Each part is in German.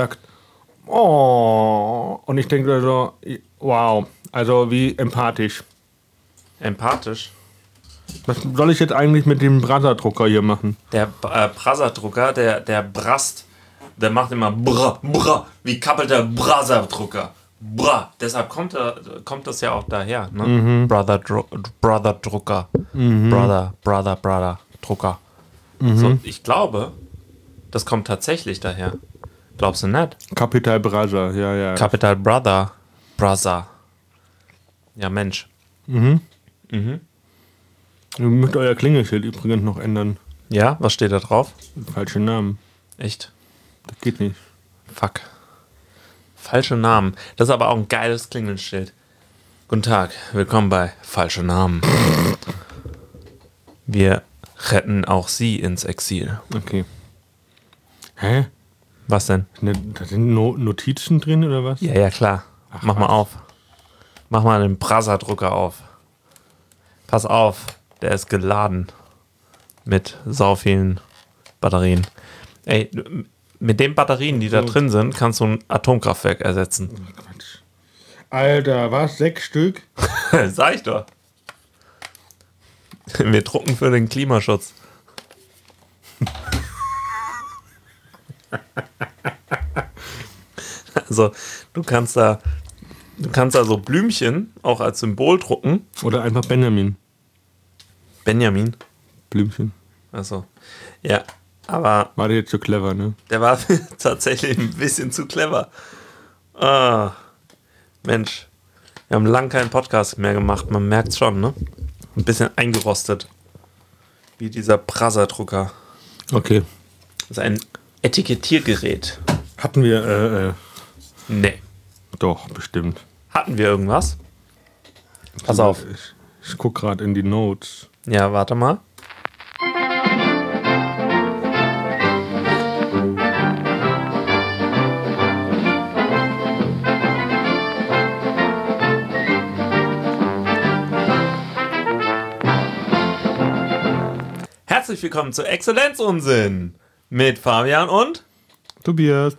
sagt, oh, und ich denke so, wow, also wie empathisch. Empathisch. Was soll ich jetzt eigentlich mit dem Braserdrucker hier machen? Der äh, Braserdrucker, der, der Brast, der macht immer bra, bra, wie kappelt der Braserdrucker. Bra. Deshalb kommt, er, kommt das ja auch daher, ne? Brother, Dru Brother Drucker. Brother, Brother, Brother, Drucker. So, ich glaube, das kommt tatsächlich daher. Glaubst du nicht? Capital Brasa, ja, ja. Capital Brother, Brother. Ja, Mensch. Ihr müsst euer Klingelschild übrigens noch ändern. Ja, was steht da drauf? Falsche Namen. Echt? Das geht nicht. Fuck. Falsche Namen. Das ist aber auch ein geiles Klingelschild. Guten Tag, willkommen bei Falsche Namen. Wir retten auch Sie ins Exil. Okay. Hä? Was denn? Ne, Da sind no Notizen drin oder was? Ja, ja, klar. Mach mal was. auf. Mach mal den Braserdrucker auf. Pass auf, der ist geladen. Mit sau vielen Batterien. Ey, mit den Batterien, die da drin sind, kannst du ein Atomkraftwerk ersetzen. Quatsch. Alter, was? Sechs Stück? Sag ich doch. Wir drucken für den Klimaschutz. Also, du kannst da, du kannst da so Blümchen auch als Symbol drucken. Oder einfach Benjamin. Benjamin. Blümchen. Also, ja, aber War der jetzt so clever, ne? der war tatsächlich ein bisschen zu clever. Ah, Mensch, wir haben lange keinen Podcast mehr gemacht, man merkt schon, ne? Ein bisschen eingerostet. Wie dieser Praserdrucker. Okay. Das ist ein Etikettiergerät. Hatten wir, äh, äh, Nee. doch, bestimmt. Hatten wir irgendwas? Pass auf. Ich, ich guck gerade in die Notes. Ja, warte mal. Herzlich willkommen zu Exzellenzunsinn mit Fabian und. Tobias.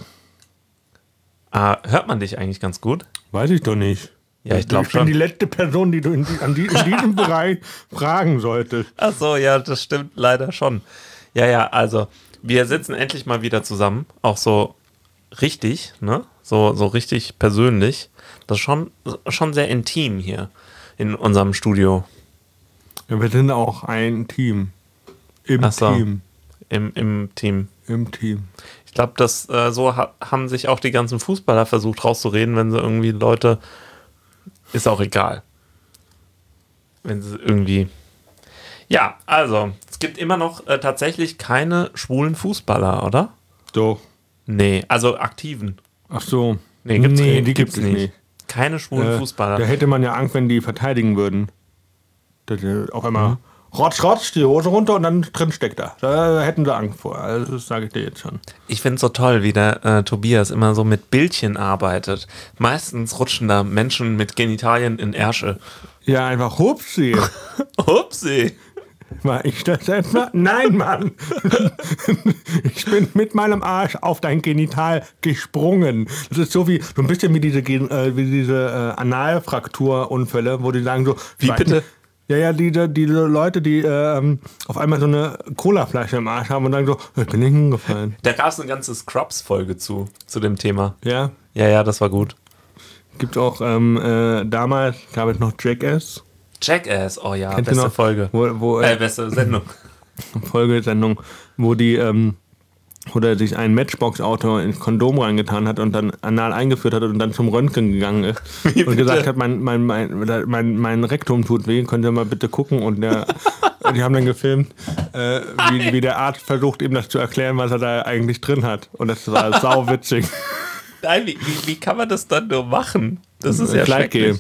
Ah, hört man dich eigentlich ganz gut? Weiß ich doch nicht. Ja, ich glaube Ich bin schon. die letzte Person, die du in, die, an die, in diesem Bereich fragen solltest. Ach so, ja, das stimmt leider schon. Ja, ja, also wir sitzen endlich mal wieder zusammen, auch so richtig, ne? So, so richtig persönlich. Das ist schon, schon sehr intim hier in unserem Studio. Ja, wir sind auch ein Team. Im Ach so. Team. Im, im Team. Im Team. Ich glaube, das äh, so ha haben sich auch die ganzen Fußballer versucht rauszureden, wenn sie irgendwie Leute. Ist auch egal. Wenn sie irgendwie. Ja, also, es gibt immer noch äh, tatsächlich keine schwulen Fußballer, oder? Doch. Nee, also aktiven. Ach so. Nee, gibt's nee nicht. die Gibt's gibt es nicht. Keine schwulen Äh, Fußballer. Da hätte man ja Angst, wenn die verteidigen würden. Dass die auf einmal Mhm. Rotsch, rotsch, die Hose runter und dann drin steckt er. Da hätten sie Angst vor. Also das sage ich dir jetzt schon. Ich finde es so toll, wie der äh, Tobias immer so mit Bildchen arbeitet. Meistens rutschen da Menschen mit Genitalien in Ärsche. Ja, einfach hupsi. Upsi. War ich das mal? Nein, Mann. ich bin mit meinem Arsch auf dein Genital gesprungen. Das ist so wie, so ein bisschen wie diese, äh, wie diese äh, Analfrakturunfälle, wo die sagen so. Wie bitte? nicht. Ja, ja, diese, diese Leute, die ähm, auf einmal so eine Colaflasche im Arsch haben und sagen so, ich bin nicht hingefallen. Da gab es eine ganze Scrubs-Folge zu, zu dem Thema. Ja, Ja, ja, das war gut. gibt auch ähm, äh, damals, gab es noch Jackass. Jackass, oh ja, Kennst du beste noch? Folge. Wo, wo, Äh, beste Sendung. Folgesendung, wo die, ähm, wo der sich ein Matchbox-Auto ins Kondom reingetan hat und dann anal eingeführt hat und dann zum Röntgen gegangen ist Wie und gesagt hat, mein, mein, mein, mein, mein Rektum tut weh, könnt ihr mal bitte gucken und der, die haben dann gefilmt, äh, wie, wie der Arzt versucht, ihm das zu erklären, was er da eigentlich drin hat und das war sau witzig. Nein, wie, wie, wie kann man das dann nur machen? Das ist ja schrecklich.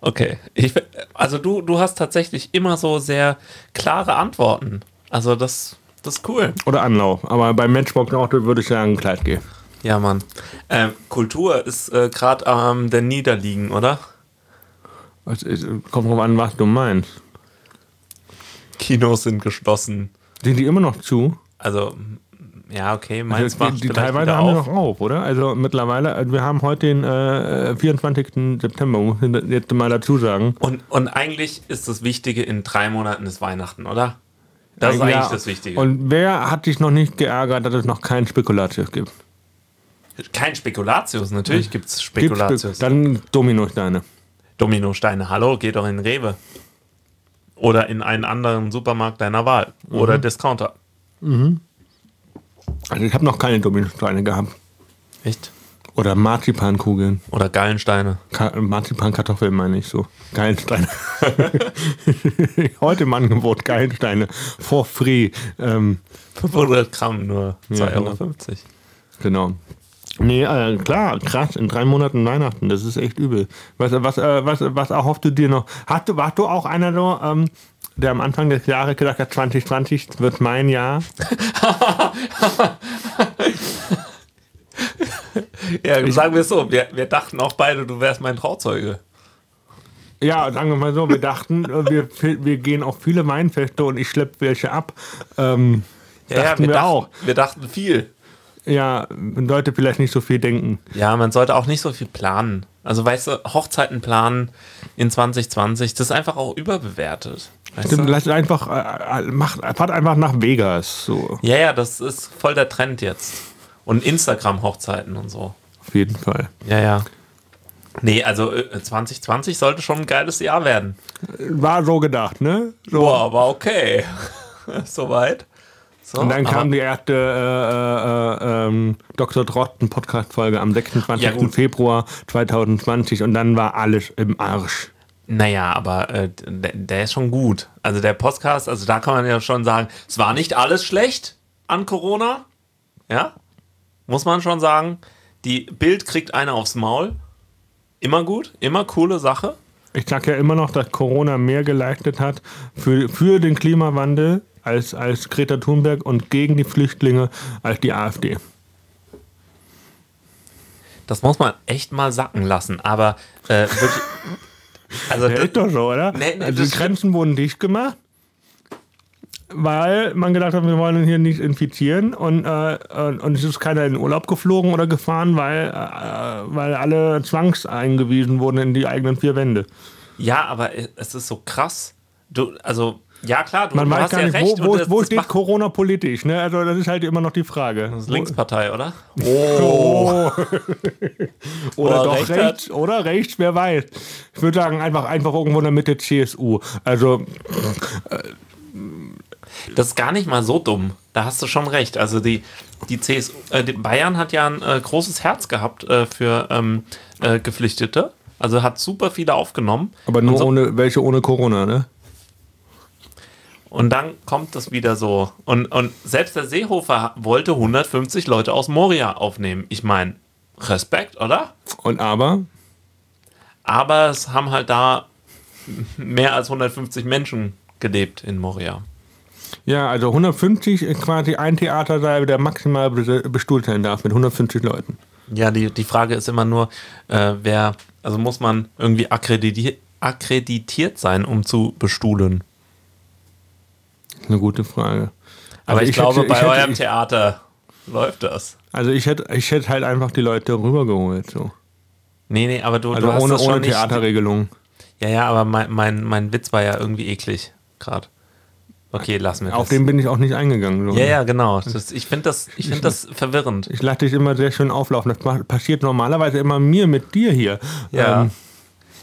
Okay. Ich, also du, du hast tatsächlich immer so sehr klare Antworten. Also das, das ist cool. Oder Anlauf, aber beim Matchbox-Auto würde ich sagen Kleidgel. Ja, Mann. Ähm, Kultur ist äh, gerade am der Niederliegen, oder? Ist- Kommt drauf an, was du meinst. Kinos sind geschlossen. Sind die immer noch zu? Also Ja, okay, meins Also, macht die, teilweise haben wir auf. noch auf, oder? Also mittlerweile, also wir haben heute den äh, 24. September, muss ich jetzt mal dazu sagen. Und, und eigentlich ist das Wichtige, in drei Monaten ist Weihnachten, oder? Das ist Ja, eigentlich das Wichtige. Und wer hat sich noch nicht geärgert, dass es noch kein Spekulatius gibt? Kein Spekulatius, natürlich gibt es Gibt's Spekulatius. Spe- Dann Dominosteine. Dominosteine, hallo, geh doch in Rewe. Oder in einen anderen Supermarkt deiner Wahl. Oder Mhm. Discounter. Also ich habe noch keine Dominosteine gehabt. Echt? Oder Marzipankugeln. Oder Gallensteine. Ka Marzipankartoffeln meine ich so. Geilensteine. Heute im Angebot Geilensteine. For free. Ähm, 500 Gramm nur. 2,50 Ja, Euro. genau. Genau. Nee, äh, klar, krass, in drei Monaten Weihnachten, das ist echt übel. Was, was, äh, was, was erhoffst du dir noch? Hast du, warst du auch einer so, ähm, der am Anfang des Jahres gedacht hat, 2020 wird mein Jahr? Ja, sagen wir es so, wir, wir dachten auch beide, du wärst mein Trauzeuge. Ja, sagen wir mal so, wir dachten, wir, wir gehen auf viele Weinfeste und ich schleppe welche ab. Ähm, Ja, dachten wir, wir dachten, auch. wir dachten viel. Ja, man sollte vielleicht nicht so viel denken. Ja, man sollte auch nicht so viel planen. Also, weißt du, Hochzeiten planen in 2020, das ist einfach auch überbewertet. Stimmt, du? lass einfach, äh, äh, macht, fahrt einfach nach Vegas. So, Ja, ja, das ist voll der Trend jetzt. Und Instagram-Hochzeiten und so. auf jeden Fall. Ja, ja. Nee, also äh, 2020 sollte schon ein geiles Jahr werden. War so gedacht, ne? So. Boah, aber okay. Soweit. So, Und dann kam die erste äh, äh, äh, ähm, Dr. Drosten Podcast-Folge am 26. Ja. Februar 2020 und dann war alles im Arsch. Naja, aber äh, der, der ist schon gut. Also der Podcast, also da kann man ja schon sagen, es war nicht alles schlecht an Corona. Ja, muss man schon sagen. Die Bild kriegt eine aufs Maul. Immer gut, immer coole Sache. Ich sag ja immer noch, dass Corona mehr geleistet hat für, für den Klimawandel als, als Greta Thunberg und gegen die Flüchtlinge als die AfD. Das muss man echt mal sacken lassen. Aber äh, wirklich, also das, ist doch so, oder? Nee, nee, also die Grenzen wurden dicht gemacht, weil man gedacht hat, wir wollen ihn hier nicht infizieren und, äh, und, und es ist keiner in Urlaub geflogen oder gefahren, weil, äh, weil alle zwangseingewiesen wurden in die eigenen vier Wände. ja, aber es ist so krass. Du, also ja klar, du, Man du weiß hast gar ja nicht, recht. wo, wo, wo steht Corona politisch. Ne? Also das ist halt immer noch die Frage. das ist Linkspartei, oder? Oh. oder Oder doch recht rechts, hat. oder rechts, wer weiß. Ich würde sagen, einfach, einfach irgendwo in der Mitte CSU. Also, Das ist gar nicht mal so dumm. Da hast du schon recht. Also die, die CSU, äh, die Bayern hat ja ein äh, großes Herz gehabt äh, für ähm, äh, Geflüchtete. Also hat super viele aufgenommen. aber nur so, ohne, welche ohne Corona, ne? und dann kommt das wieder so. Und, und selbst der Seehofer wollte 150 Leute aus Moria aufnehmen. Ich meine, Respekt, oder? Und aber, Aber es haben halt da mehr als 150 Menschen gelebt in Moria. Ja, also 150 ist quasi ein Theatersaal, der maximal bes- bestuhlt sein darf mit 150 Leuten. Ja, die, die Frage ist immer nur, äh, wer, also muss man irgendwie akkreditiert, akkreditiert sein, um zu bestuhlen. Eine gute Frage. Aber Also ich, glaube, hätte- bei ich hätte- eurem ich- Theater läuft das. Also ich hätte, ich hätte halt einfach die Leute rübergeholt. So. Nee, nee, aber du, Also du hast ohne, das ohne nicht. Theaterregelung. Ja, ja, aber mein, mein, mein Witz war ja irgendwie eklig gerade. Okay, lassen wir Auf das. den bin ich auch nicht eingegangen. So. ja, ja, genau. Das, ich finde das, ich find das verwirrend. Ich lasse dich immer sehr schön auflaufen. Das passiert normalerweise immer mir mit dir hier. Ja. Ähm,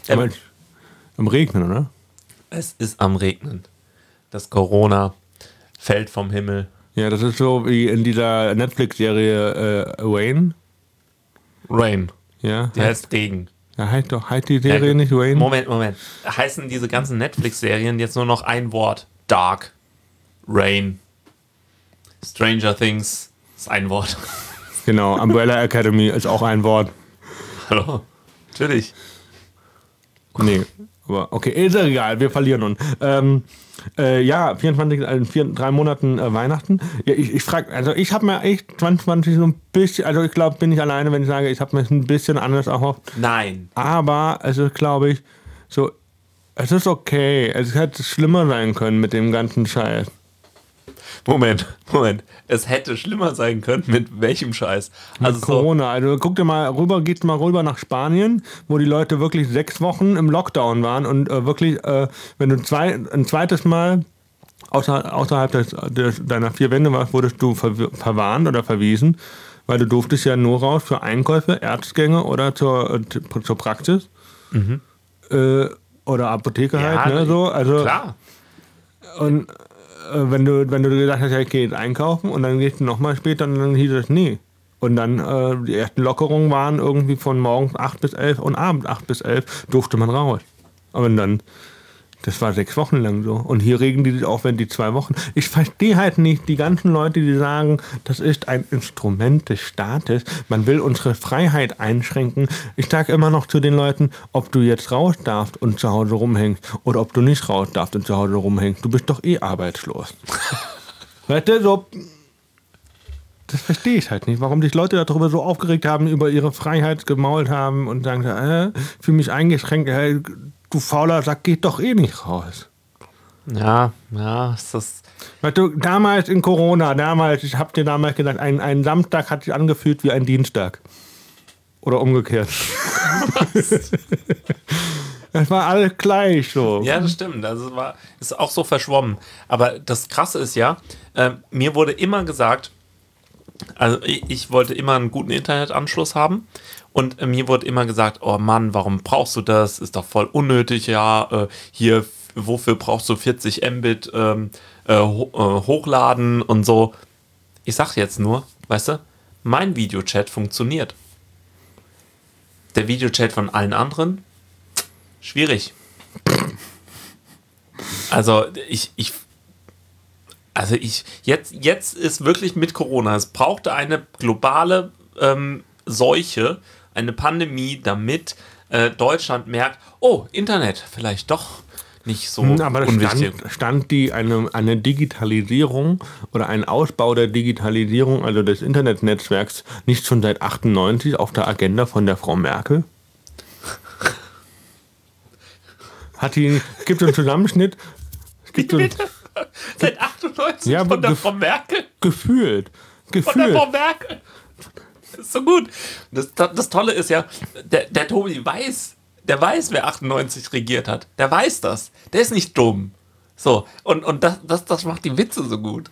aber Ähm, Im Regnen, oder? es ist am Regnen. Das Corona fällt vom Himmel. Ja, das ist so wie in dieser Netflix-Serie äh, Wayne. Rain. Ja, Die heißt Regen. ja heißt doch, heißt die Serie Äh, nicht Wayne? Moment, Moment. Heißen diese ganzen Netflix-Serien jetzt nur noch ein Wort? Dark. Rain. Stranger Things ist ein Wort. Genau, Umbrella Academy ist auch ein Wort. Hallo. Natürlich. Nee, aber okay, ist ja egal, wir verlieren uns. Ähm, äh, ja, 24, also in vier, drei Monaten äh, Weihnachten. Ja, ich ich frage, also ich habe mir echt 2020 so ein bisschen, also ich glaube, bin ich alleine, wenn ich sage, ich habe mir ein bisschen anders erhofft. Nein. Aber es ist, glaube ich, so, es ist okay. Es hätte schlimmer sein können mit dem ganzen Scheiß. Moment, Moment. Es hätte schlimmer sein können. Mit welchem Scheiß? Also Corona. Also guck dir mal rüber, geht mal rüber nach Spanien, wo die Leute wirklich sechs Wochen im Lockdown waren und äh, wirklich, äh, wenn du zwei, ein zweites Mal außer, außerhalb des, des, deiner vier Wände warst, wurdest du ver verwarnt oder verwiesen, weil du durftest ja nur raus für Einkäufe, Ärztgänge oder zur, äh, zur Praxis. Mhm. Äh, oder Apotheke ja, halt, ne? So, also, klar. Und wenn du, wenn du gesagt hast, ja, ich gehe jetzt einkaufen und dann gehst du nochmal später und dann hieß es, nee. Und dann äh, die ersten Lockerungen waren irgendwie von morgens 8 bis 11 und abends 8 bis 11 durfte man raus. Aber dann das war sechs Wochen lang so. Und hier regen die sich auf, wenn die zwei Wochen. Ich verstehe halt nicht die ganzen Leute, die sagen, das ist ein Instrument des Staates. Man will unsere Freiheit einschränken. Ich sage immer noch zu den Leuten, ob du jetzt raus darfst und zu Hause rumhängst oder ob du nicht raus darfst und zu Hause rumhängst. Du bist doch eh arbeitslos. weißt du, so. Das verstehe ich halt nicht, warum sich Leute darüber so aufgeregt haben, über ihre Freiheit gemault haben und sagen, äh, fühle mich eingeschränkt. Äh, du fauler Sack, geht doch eh nicht raus. Ja, ja, ist das. Weißt du, damals in Corona, damals, ich hab dir damals gesagt, ein, ein Samstag hat sich angefühlt wie ein Dienstag. Oder umgekehrt. Was? das war alles gleich so. Ja, das stimmt. Also war, ist auch so verschwommen. Aber das Krasse ist ja, äh, mir wurde immer gesagt, also ich, ich wollte immer einen guten Internetanschluss haben und mir wurde immer gesagt, oh Mann, warum brauchst du das? Ist doch voll unnötig, ja. Äh, hier, wofür brauchst du 40 Mbit ähm, äh, ho äh, hochladen und so. Ich sag jetzt nur, weißt du, mein Videochat funktioniert. Der Videochat von allen anderen, schwierig. Also ich, ich, also ich, jetzt, jetzt ist wirklich mit Corona, es brauchte eine globale ähm, Seuche, eine Pandemie, damit äh, Deutschland merkt, oh, Internet, vielleicht doch nicht so hm, Aber unwichtig. Stand, stand die eine, eine Digitalisierung oder ein Ausbau der Digitalisierung, also des Internetnetzwerks, nicht schon seit 98 auf der Agenda von der Frau Merkel? Hat die, es gibt einen Zusammenschnitt. Es gibt so, Seit 98 ja, von der Frau Merkel? Gefühlt. Gefühlt. Von der Frau Merkel ist so gut. Das, das Tolle ist ja, der, der Tobi weiß, der weiß, wer 98 regiert hat. Der weiß das. Der ist nicht dumm. So, und, und das, das, das macht die Witze so gut.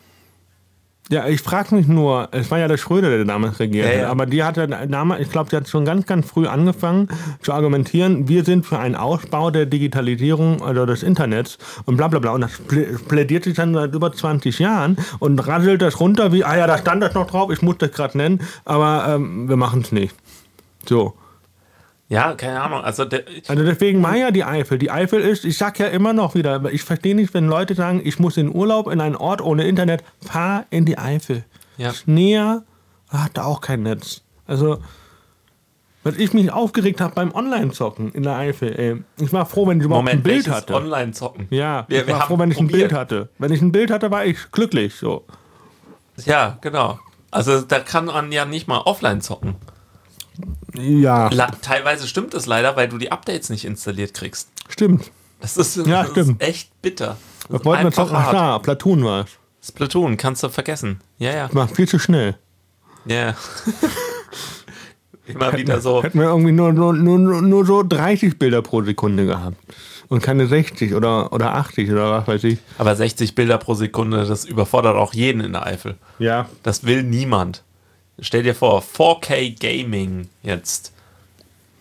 Ja, ich frage mich nur, es war ja der Schröder, der damals regiert ja, ja. aber die hat ja damals, ich glaube, die hat schon ganz, ganz früh angefangen zu argumentieren, wir sind für einen Ausbau der Digitalisierung oder des Internets und bla bla bla. Und das plädiert sich dann seit über 20 Jahren und rasselt das runter wie, ah ja, da stand das noch drauf, ich muss das gerade nennen, aber ähm, wir machen es nicht. So. Ja, keine Ahnung. Also, also deswegen war ja die Eifel. Die Eifel ist, ich sag ja immer noch wieder, ich verstehe nicht, wenn Leute sagen, ich muss in Urlaub in einen Ort ohne Internet, fahr in die Eifel. Ja. Näher hat da auch kein Netz. Also, was ich mich aufgeregt habe beim Online-Zocken in der Eifel, ey. Ich war froh, wenn ich überhaupt Moment, ein Bild hatte. Online-Zocken? Ja, wir, ich war froh, wenn ich probiert. ein Bild hatte. Wenn ich ein Bild hatte, war ich glücklich. So. Ja, genau. Also da kann man ja nicht mal offline zocken. Ja. La teilweise stimmt es leider, weil du die Updates nicht installiert kriegst. Stimmt. Das ist, ja, das stimmt. ist echt bitter. Was wollten wir zocken? Ach klar, Platoon war es. Das Platoon, kannst du vergessen. Ja, ja. War viel zu schnell. Ja. Immer wieder so. Hätten wir irgendwie nur, nur, nur, nur so 30 Bilder pro Sekunde gehabt. Und keine 60 oder, oder 80 oder was weiß ich. Aber 60 Bilder pro Sekunde, das überfordert auch jeden in der Eifel. Ja. Das will niemand. Stell dir vor, 4K Gaming jetzt.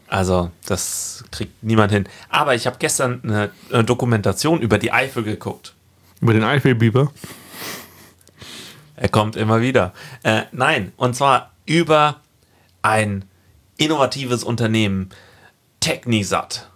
Also, das kriegt niemand hin. Aber ich habe gestern eine, eine, Dokumentation über die Eifel geguckt. Über den Eifelbiber? Er kommt immer wieder. Äh, nein, und zwar über ein innovatives Unternehmen, Technisat.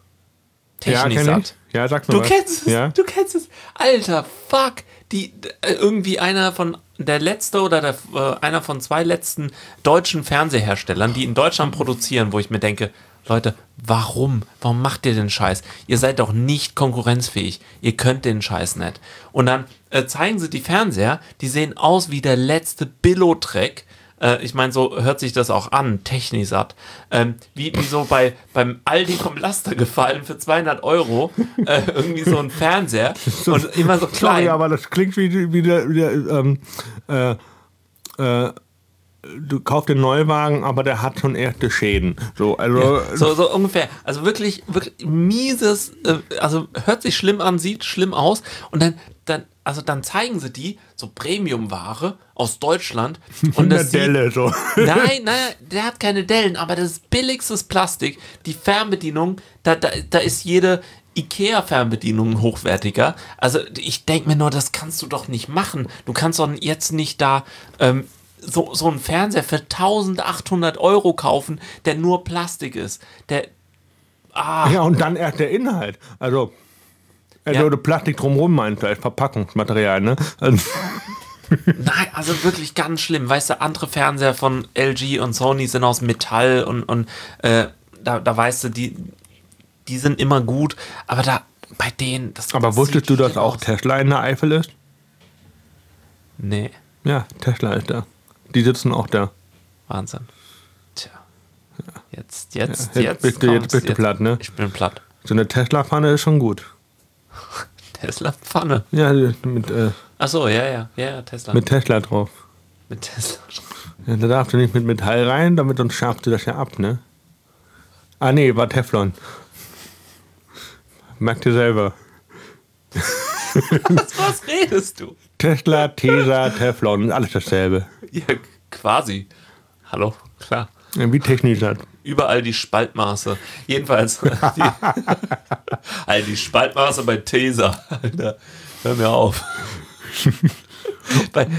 Technisat. Ja, ja sag mal. Du was. kennst es, ja? du kennst es. Alter, fuck. Die, äh, irgendwie einer von der letzte oder der, äh, einer von zwei letzten deutschen Fernseherstellern, die in Deutschland produzieren, wo ich mir denke, Leute, warum? Warum macht ihr den Scheiß? Ihr seid doch nicht konkurrenzfähig. Ihr könnt den Scheiß nicht. Und dann äh, zeigen sie die Fernseher, die sehen aus wie der letzte Billo-Track Äh, ich meine, so hört sich das auch an, Technisat. Ähm, wie, wie so bei, beim Aldi kommt Laster gefallen für 200 Euro, äh, irgendwie so ein Fernseher und immer so klein. Sorry, aber das klingt wie, wie der, wie der ähm, äh, äh, du kaufst den Neuwagen, aber der hat schon erste Schäden. So, also So, so ungefähr. Also wirklich, wirklich mieses, äh, also hört sich schlimm an, sieht schlimm aus. Und dann, dann, also dann zeigen sie die, so Premium-Ware aus Deutschland. Und das Delle. So. Nein, nein, der hat keine Dellen, aber das ist billigstes Plastik. Die Fernbedienung, da, da, da ist jede IKEA-Fernbedienung hochwertiger. Also ich denke mir nur, das kannst du doch nicht machen. Du kannst doch jetzt nicht da ähm, so, so einen Fernseher für 1800 Euro kaufen, der nur Plastik ist. Der, ah, Ja, und dann erst der Inhalt. Also Ja. der Plastik drumherum meint als Verpackungsmaterial, ne? Also, Nein, also wirklich ganz schlimm. Weißt du, andere Fernseher von LG und Sony sind aus Metall und, und äh, da, da weißt du, die, die sind immer gut, aber da bei denen, das aber das wusstest du, dass auch aus. Tesla in der Eifel ist? Nee, Ja, Tesla ist da. Die sitzen auch da. Wahnsinn. Tja. Jetzt, jetzt, Ja, jetzt. jetzt bist du- jetzt bist du platt, ne? Ich bin platt. So eine Tesla-Pfanne ist schon gut. Tesla-Pfanne. Ja, mit, äh, Achso, ja, ja, ja, ja, Tesla. mit Tesla drauf. Mit Tesla. Ja, da darfst du nicht mit Metall rein, damit sonst schärfst du das ja ab, ne? Ah, nee, war Teflon. Merkt ihr selber. Was, was redest du? Tesla, Tesa, Teflon, alles dasselbe. Ja, quasi. Hallo, klar. Wie Technisat. Überall die Spaltmaße. Jedenfalls. Die, all die Spaltmaße bei Tesa. Alter, hör mir auf.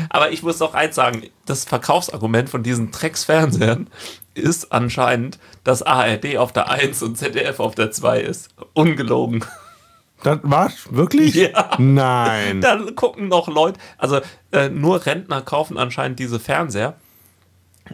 Aber ich muss auch eins sagen: Das Verkaufsargument von diesen Drecks-Fernsehern ist anscheinend, dass ARD auf der 1 und ZDF auf der 2 ist. Ungelogen. Das war's? Wirklich? Ja. Nein. Dann gucken noch Leute, also äh, nur Rentner kaufen anscheinend diese Fernseher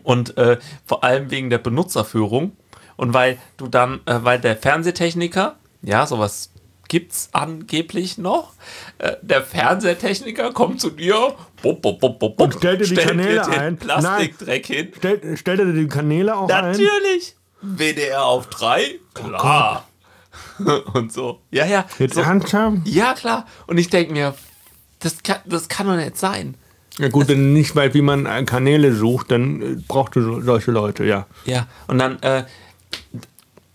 und äh, vor allem wegen der Benutzerführung und weil du dann, äh, weil der Fernsehtechniker, ja, sowas gibt's angeblich noch, äh, der Fernsehtechniker kommt zu dir, bop, bop, bop, bop, Und stellt dir die stellt Kanäle dir den ein. Plastikdreck hin. Stell, stell dir die Kanäle auch ein. Natürlich. WDR auf 3? Klar. und so. Ja, ja. Jetzt so, ja, klar. Und ich denke mir, das kann, das kann doch nicht sein. Ja gut, wenn du nicht weißt, wie man äh, Kanäle sucht, dann äh, brauchst du so- solche Leute, ja. Ja, und dann, äh,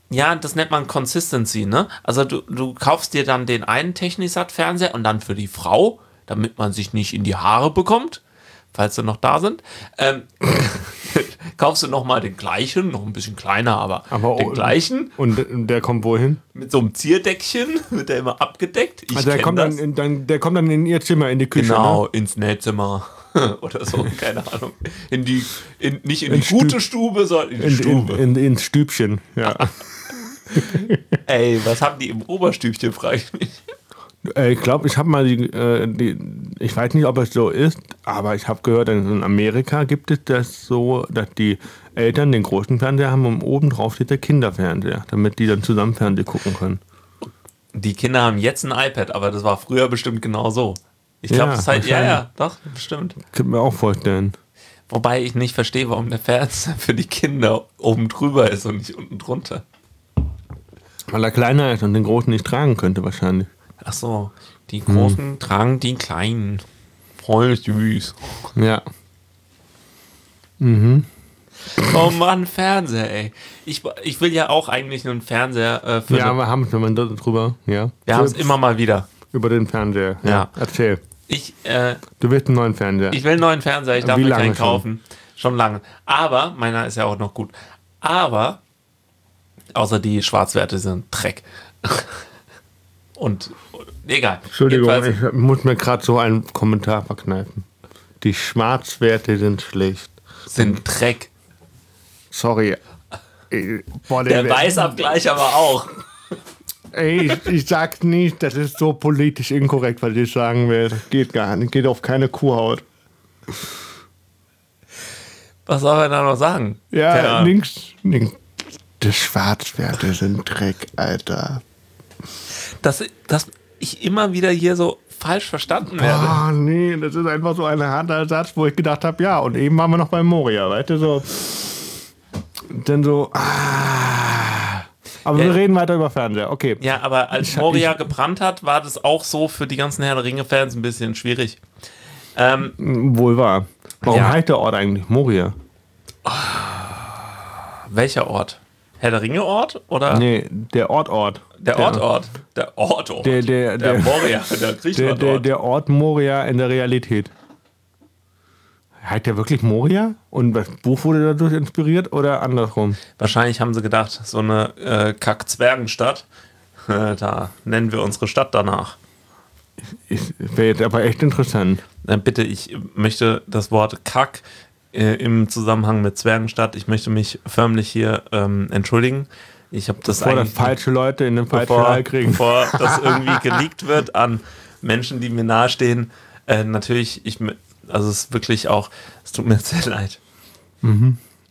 ja, das nennt man Consistency, ne? Also du, du kaufst dir dann den einen Technisat-Fernseher und dann für die Frau, damit man sich nicht in die Haare bekommt, falls sie noch da sind, ähm, kaufst du nochmal den gleichen, noch ein bisschen kleiner, aber, Aber den gleichen, Und äh, der kommt wohin? mit so einem Zierdeckchen, wird der immer abgedeckt. Ich Also der kommt, das. dann in, dann, der kommt dann in ihr Zimmer, in die Küche. Genau, Ne? ins Nähzimmer oder so, keine Ahnung. In die, in, nicht in die In Stü- gute Stube, sondern in die In, Stube. in, ins Stübchen, ja. Ey, was haben die im Oberstübchen, frage ich mich. Äh, ich glaube, ich habe mal die, äh, die, ich weiß nicht, ob es so ist, aber ich habe gehört, in Amerika gibt es das so, dass die Eltern den großen Fernseher haben und oben drauf steht der Kinderfernseher, damit die dann zusammen Fernsehen gucken können. Die Kinder haben jetzt ein iPad, aber das war früher bestimmt genau so. Ich glaube, Ja, das halt, ja, ja, doch, bestimmt. Könnte mir auch vorstellen. Wobei ich nicht verstehe, warum der Fernseher für die Kinder oben drüber ist und nicht unten drunter. Weil er kleiner ist und den großen nicht tragen könnte wahrscheinlich. Ach so, die Großen tragen die Kleinen. Voll süß. Ja. Oh Mann, Fernseher, ey. Ich, ich will ja auch eigentlich einen Fernseher äh, für. Ja, aber haben wir mal drüber, ja. wir haben es immer mal wieder. Über den Fernseher. Ja. Erzähl. Ich, äh, Du willst einen neuen Fernseher. Ich will einen neuen Fernseher, ich darf Wie mir keinen schon? kaufen. Schon lange. Aber, meiner ist ja auch noch gut. Aber, außer die Schwarzwerte sind Dreck. Und, egal. Entschuldigung, Jedenfalls- ich muss mir gerade so einen Kommentar verkneifen. Die Schwarzwerte sind schlecht. sind Dreck. Sorry. Boah, Der Weißabgleich aber auch. Ey, ich, ich sag's nicht, das ist so politisch inkorrekt, was ich sagen will. Das geht gar nicht, geht auf keine Kuhhaut. Was soll er da noch sagen? Ja, nix, nix. Die Schwarzwerte sind Dreck, Alter. dass, dass ich immer wieder hier so falsch verstanden werde. Ah, nee, das ist einfach so ein harter Satz, wo ich gedacht habe, ja, und eben waren wir noch bei Moria, weißt du, so. Dann so, ah. Aber Ja. wir reden weiter über Fernseher, okay. Ja, aber als Ich- Moria gebrannt hat, war das auch so für die ganzen Herr der Ringe-Fans ein bisschen schwierig. Ähm, Wohl wahr. Warum Ja. heißt der Ort eigentlich Moria? welcher Ort? Herr der Ringe-Ort oder Nee, der Ort-Ort. der Ort-Ort? Der Ort-Ort. Der- der- der der- Moria, der Der, Griechenland-Ort. der, der Ort Moria in der Realität. Heißt der wirklich Moria? Und das Buch wurde dadurch inspiriert oder andersrum? Wahrscheinlich haben sie gedacht, so eine äh, Kack-Zwergenstadt, äh, da nennen wir unsere Stadt danach. Wäre jetzt aber echt interessant. Äh, bitte, ich möchte das Wort Kack äh, im Zusammenhang mit Zwergenstadt, ich möchte mich förmlich hier ähm, entschuldigen. Ich habe das Bevor eigentlich falsche Leute in den falschen bevor, kriegen. bevor das irgendwie geleakt wird an Menschen, die mir nahestehen. Äh, natürlich, ich, also es ist wirklich auch, es tut mir sehr leid.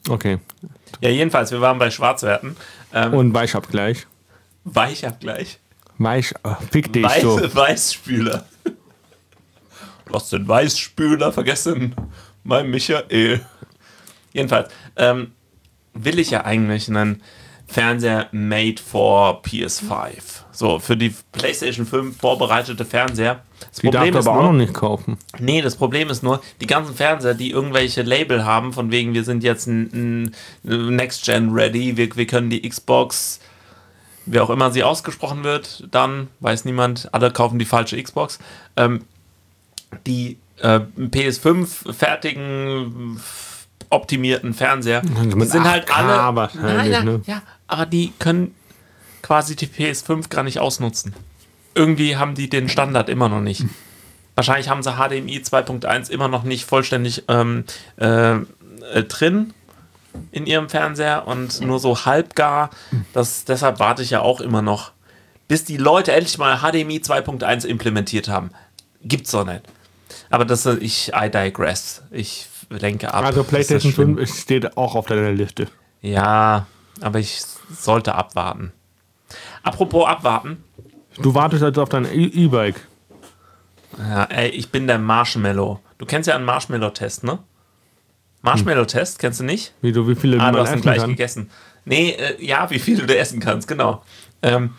Okay. Ja, jedenfalls, wir waren bei Schwarzwerten. Ähm, Und Weißabgleich. Weichabgleich. Weiß, oh, fick dich Weiß, so. Weißspüler. Du hast den Weißspüler vergessen. Mein Michael. Jedenfalls, ähm, will ich ja eigentlich einen Fernseher made for PS5. So, für die PlayStation 5 vorbereitete Fernseher. Das Die darf Problem du ist aber auch noch nur, nicht kaufen. nee, das Problem ist nur, die ganzen Fernseher, die irgendwelche Label haben, von wegen, wir sind jetzt ein, ein Next Gen ready, wir, wir können die Xbox wie auch immer sie ausgesprochen wird, dann weiß niemand, alle kaufen die falsche Xbox. Ähm, die äh, PS5 fertigen, optimierten Fernseher, die sind halt 8K alle. wahrscheinlich, ja, ne? ja, aber die können quasi die PS5 gar nicht ausnutzen. Irgendwie haben die den Standard immer noch nicht. Wahrscheinlich haben sie HDMI 2.1 immer noch nicht vollständig ähm, äh, äh, drin in ihrem Fernseher und nur so halbgar. Das, deshalb warte ich ja auch immer noch, bis die Leute endlich mal HDMI 2.1 implementiert haben. Gibt's doch nicht. Aber das ist, ich, I digress. Ich lenke ab. Also PlayStation schlimm. 5 ist- steht auch auf deiner Liste. Ja, aber ich sollte abwarten. Apropos abwarten. Du wartest also auf dein E- E-Bike. Ja, ey, ich bin der Marshmallow. Du kennst ja einen Marshmallow-Test, ne? Marshmallow-Test, kennst du nicht? Wie, du, wie viele Ah, du hast ihn essen gleich kann. gegessen. Nee, äh, ja, wie viel du essen kannst, genau. Ähm,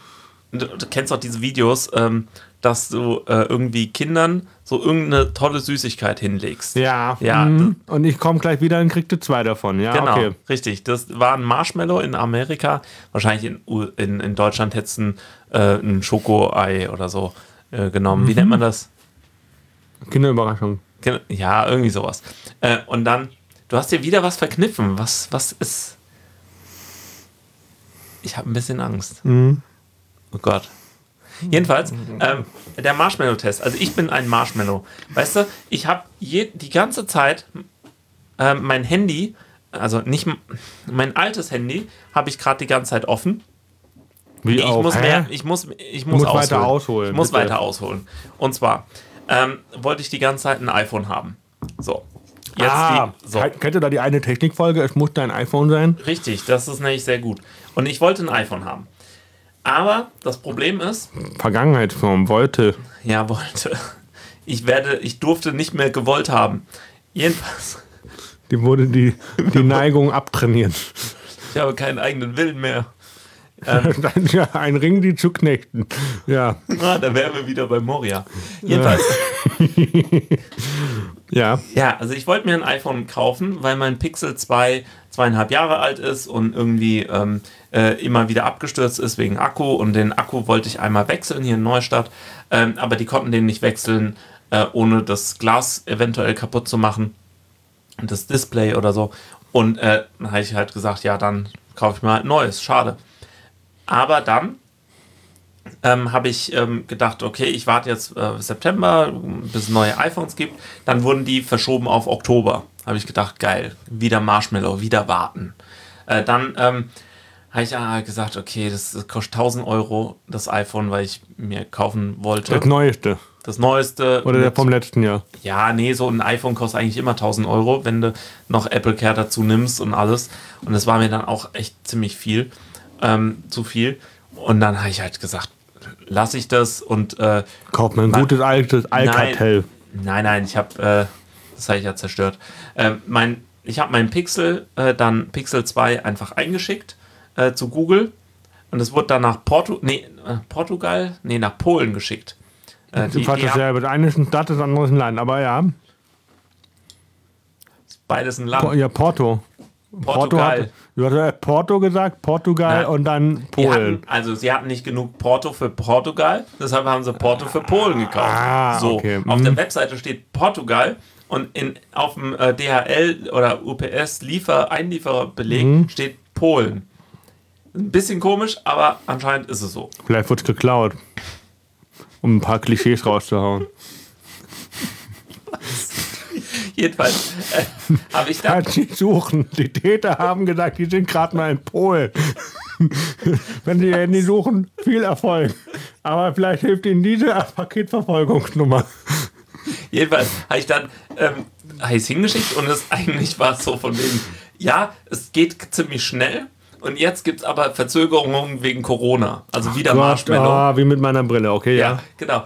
du, du kennst auch diese Videos, ähm, dass du äh, irgendwie Kindern so irgendeine tolle Süßigkeit hinlegst. Ja. Ja, mhm. Und ich komme gleich wieder und kriegte zwei davon. Ja, Genau, okay. richtig. Das war ein Marshmallow in Amerika. Wahrscheinlich in, in, in Deutschland hättest du ein, äh, ein Schokoei oder so äh, genommen. Mhm. Wie nennt man das? Kinderüberraschung. Ja, irgendwie sowas. Äh, und dann, du hast dir wieder was verkniffen. Was, was ist. Ich habe ein bisschen Angst. Oh Gott. Jedenfalls, ähm, der Marshmallow-Test. Also ich bin ein Marshmallow. Weißt du, ich habe die ganze Zeit ähm, mein Handy, also nicht mein altes Handy, habe ich gerade die ganze Zeit offen. Wie ich auch, muss mehr, ich muss, ich muss ausholen. weiter ausholen, Ich muss bitte. weiter ausholen. Und zwar ähm, wollte ich die ganze Zeit ein iPhone haben. So. Jetzt ah, die, so. Kennt ihr da die eine Technikfolge? Es muss dein iPhone sein. Richtig, das ist nämlich sehr gut. Und ich wollte ein iPhone haben. Aber das Problem ist, Vergangenheitsform, wollte. ja, wollte. Ich werde, ich durfte nicht mehr gewollt haben. Jedenfalls, Dem wurde die, die Neigung abtrainiert. ich habe keinen eigenen Willen mehr. ja, ein Ring, die zu knechten. Ja, Ah, da wären wir wieder bei Moria. Jedenfalls, ja. Ja, also ich wollte mir ein iPhone kaufen, weil mein Pixel 2 zweieinhalb Jahre alt ist und irgendwie ähm, äh, immer wieder abgestürzt ist wegen Akku und den Akku wollte ich einmal wechseln hier in Neustadt, ähm, aber die konnten den nicht wechseln, äh, ohne das Glas eventuell kaputt zu machen und das Display oder so. Und äh, dann habe ich halt gesagt, ja, dann kaufe ich mir halt neues, schade. Aber dann ähm, habe ich ähm, gedacht, okay, ich warte jetzt äh, September, bis es neue iPhones gibt. Dann wurden die verschoben auf Oktober. Habe ich gedacht, geil, wieder Marshmallow, wieder warten. Äh, dann ähm, habe ich ah, gesagt, okay, das, das kostet 1000 Euro, das iPhone, weil ich mir kaufen wollte. Das Neueste. Das neueste. Oder der mit- vom letzten Jahr. ja, nee, so ein iPhone kostet eigentlich immer 1000 Euro, wenn du noch Apple Care dazu nimmst und alles. Und das war mir dann auch echt ziemlich viel, ähm, zu viel. Und dann habe ich halt gesagt, lasse ich das und äh, Kauf mir ein gutes altes Alcatel. Nein, nein, ich habe, äh, das habe ich ja zerstört. Ähm, mein, ich habe meinen Pixel, äh, dann Pixel 2 einfach eingeschickt äh, zu Google und es wurde dann nach Portu nee, äh, Portugal, nee, nach Polen geschickt. Äh, Das ist fast dasselbe. Das eine ist ein Stadt, das andere ist ein Land. Aber ja, beides ein Po- Land. ja Porto. Portugal. Porto hat, du hast ja Porto gesagt, Portugal Ja. und dann Polen. hatten, also sie hatten nicht genug Porto für Portugal, deshalb haben sie Porto für Polen gekauft. Ah, so, okay. auf Mhm. der Webseite steht Portugal und in, auf dem äh, DHL oder UPS Liefer Einliefererbeleg Mhm. steht Polen. Ein bisschen komisch, aber anscheinend ist es so. Vielleicht wird es geklaut. Um ein paar Klischees rauszuhauen. Jedenfalls äh, habe ich da nicht suchen. Die Täter haben gesagt, die sind gerade mal in Polen. Wenn sie Handy suchen, viel Erfolg. Aber vielleicht hilft ihnen diese Paketverfolgungsnummer. Jedenfalls habe ich dann ähm, hab ich's hingeschickt und es eigentlich war es so von wegen, ja, es geht ziemlich schnell und jetzt gibt es aber Verzögerungen wegen Corona. Also wieder Marshmallow. Ah, wie mit meiner Brille, okay, ja. Ja, genau.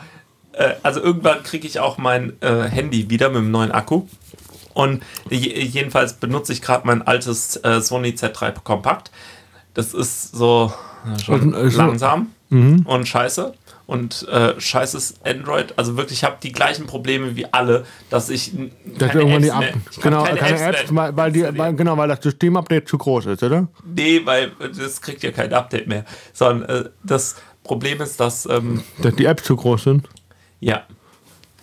Äh, also irgendwann kriege ich auch mein äh, Handy wieder mit dem neuen Akku. Und je, jedenfalls benutze ich gerade mein altes äh, Sony Z3 Kompakt. Das ist so äh, schon Und, äh, so- langsam und scheiße. Und äh, scheißes Android. Also wirklich, ich habe die gleichen Probleme wie alle, dass ich Dass keine irgendwann die Apps Ab mehr- ich genau, keine, Apps, mehr weil, weil, die, weil, genau, weil das Systemupdate zu groß ist, oder? Nee, weil das kriegt ja kein Update mehr. Sondern äh, das Problem ist, dass ähm, Dass die Apps zu groß sind. Ja.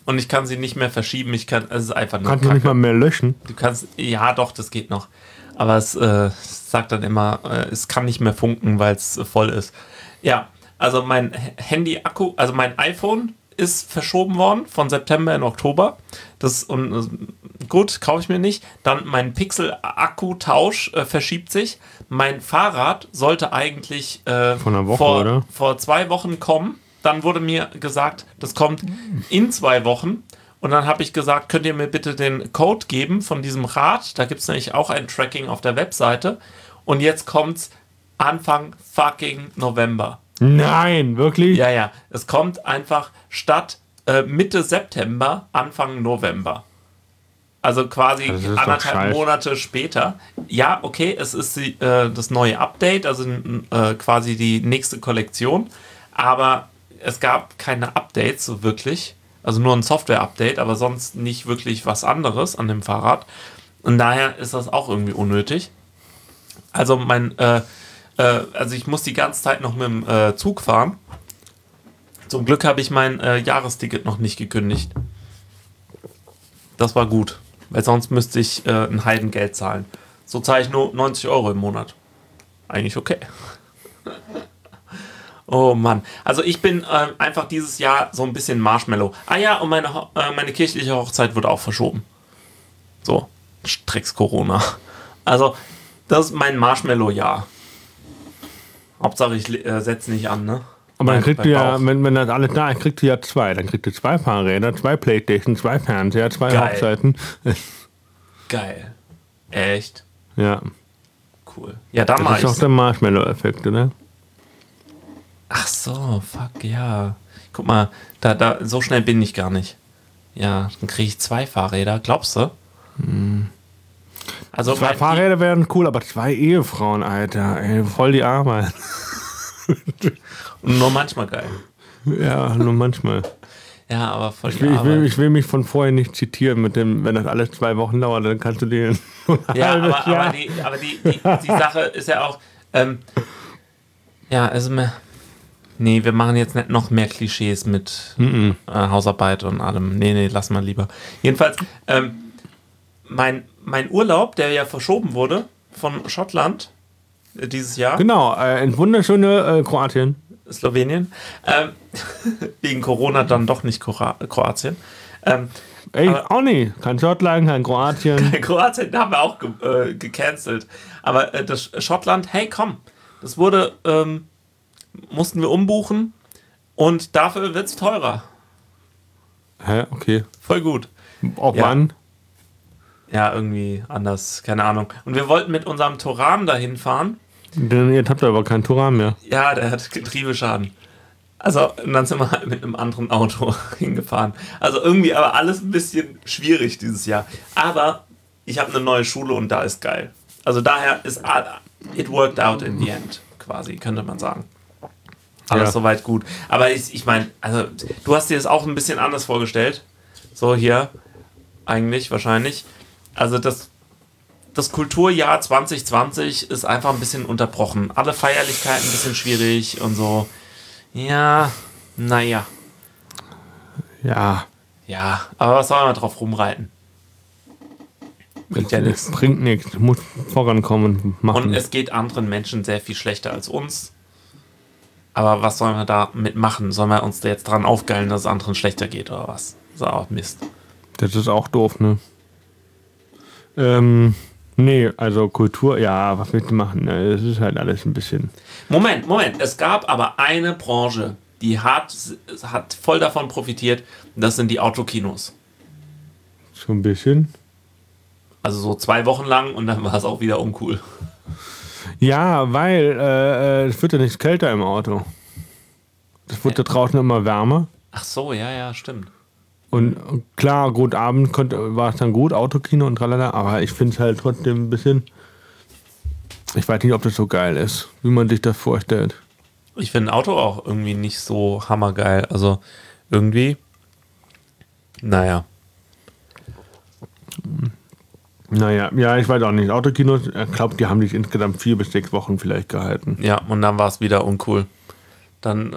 Und ich kann sie nicht mehr verschieben. Ich kann, es ist einfach nur Kannst du nicht mal mehr löschen. Du kannst, ja, doch, das geht noch. Aber es äh, sagt dann immer, äh, es kann nicht mehr funken, weil es äh, voll ist. Ja, also mein Handy-Akku, also mein iPhone ist verschoben worden von September in Oktober. Das und äh, gut, kaufe ich mir nicht. Dann mein Pixel-Akku-Tausch äh, verschiebt sich. Mein Fahrrad sollte eigentlich äh, Vor Woche, vor, vor zwei Wochen kommen. Dann wurde mir gesagt, das kommt in zwei Wochen. Und dann habe ich gesagt, könnt ihr mir bitte den Code geben von diesem Rad? Da gibt es nämlich auch ein Tracking auf der Webseite. Und jetzt kommt's Anfang fucking November. Nein, wirklich? Ja, ja. Es kommt einfach statt äh, Mitte September, Anfang November. Also quasi anderthalb. Monate später. Ja, okay, es ist die, äh, das neue Update, also äh, quasi die nächste Kollektion. Aber es gab keine Updates so wirklich. Also nur ein Software-Update, aber sonst nicht wirklich was anderes an dem Fahrrad. Und daher ist das auch irgendwie unnötig. Also mein, äh, äh, also ich muss die ganze Zeit noch mit dem äh, Zug fahren. Zum Glück habe ich mein äh, Jahresticket noch nicht gekündigt. Das war gut, weil sonst müsste ich äh, ein Heidengeld zahlen. So zahle ich nur 90 Euro im Monat. Eigentlich okay. Oh Mann. Also ich bin äh, einfach dieses Jahr so ein bisschen Marshmallow. Ah ja, und meine, äh, meine kirchliche Hochzeit wurde auch verschoben. So, Strecks Corona. Also, das ist mein Marshmallow-Jahr. Hauptsache, ich äh, setze nicht an, ne? Aber dann mein du ja, wenn, wenn das alles da ist, kriegst du ja zwei. Dann kriegst du zwei Fahrräder, zwei Playstation, zwei Fernseher, zwei Geil. Hochzeiten. Geil. Echt? Ja, Cool. Ja, dann das mach ist ich's. der Marshmallow-Effekt, oder? Ach so, fuck, ja. Guck mal, da, da, so schnell bin ich gar nicht. Ja, dann kriege ich zwei Fahrräder, glaubst du? Also Zwei Fahrräder wären cool, aber zwei Ehefrauen, Alter. Ey, voll die Arbeit. nur manchmal geil. Ja, nur manchmal. Ja, aber voll Ich will, ich, will, ich will mich von vorher nicht zitieren mit dem, wenn das alles zwei Wochen dauert, dann kannst du den. Ja, aber, aber, die, aber die, die, die Sache ist ja auch, ähm, ja, also mir, nee, wir machen jetzt nicht noch mehr Klischees mit Äh, Hausarbeit und allem. Nee, nee, lass mal lieber. Jedenfalls, ähm, mein, mein Urlaub, der ja verschoben wurde von Schottland äh, dieses Jahr, Genau, äh, in wunderschöne äh, Kroatien. Slowenien, ähm, wegen Corona dann doch nicht Kora Kroatien. Ähm, Ey, auch nicht. Kein Schottland, kein Kroatien. Kroatien haben wir auch ge äh, gecancelt. Aber äh, das Schottland, hey komm, das wurde, ähm, mussten wir umbuchen und dafür wird es teurer. Hä, okay. Voll gut. Ob Ja. wann? Ja, irgendwie anders, keine Ahnung. Und wir wollten mit unserem Toran dahin fahren. Denn jetzt habt ihr aber keinen Turan mehr. Ja, der hat Getriebeschaden. Also, und dann sind wir halt mit einem anderen Auto hingefahren. Also irgendwie aber alles ein bisschen schwierig dieses Jahr. Aber ich habe eine neue Schule und da ist geil. Also daher ist it worked out in the end, quasi, könnte man sagen. Alles Ja. soweit gut. Aber ich, ich meine, also du hast dir das auch ein bisschen anders vorgestellt. So hier, eigentlich, wahrscheinlich. Also das, das Kulturjahr 2020 ist einfach ein bisschen unterbrochen. Alle Feierlichkeiten ein bisschen schwierig und so. Ja, naja. Ja, Ja, aber was soll man drauf rumreiten? Bringt ja nichts. bringt nichts. Muss vorankommen machen. Und es geht anderen Menschen sehr viel schlechter als uns. Aber was sollen wir damit machen? Sollen wir uns da jetzt dran aufgeilen, dass es anderen schlechter geht oder was? Das ist auch Mist. Das ist auch doof, ne? Ähm, nee, also Kultur, ja, was willst du machen? Ne? Es ist halt alles ein bisschen. Moment, Moment. Es gab aber eine Branche, die hat, hat voll davon profitiert. Das sind die Autokinos. So ein bisschen. Also so zwei Wochen lang und dann war es auch wieder uncool. Ja, weil äh, äh, es wird ja nicht kälter im Auto. Es wird da draußen immer wärmer. Ach so, ja, ja, stimmt. Und klar, gut, Abend konnte, war es dann gut, Autokino und tralala, aber ich finde es halt trotzdem ein bisschen. Ich weiß nicht, ob das so geil ist, wie man sich das vorstellt. Ich finde ein Auto auch irgendwie nicht so hammergeil. Also irgendwie, naja. Naja, ja, ich weiß auch nicht. Autokinos, ich glaube, die haben sich insgesamt vier bis sechs Wochen vielleicht gehalten. Ja, und dann war es wieder uncool. Dann, äh,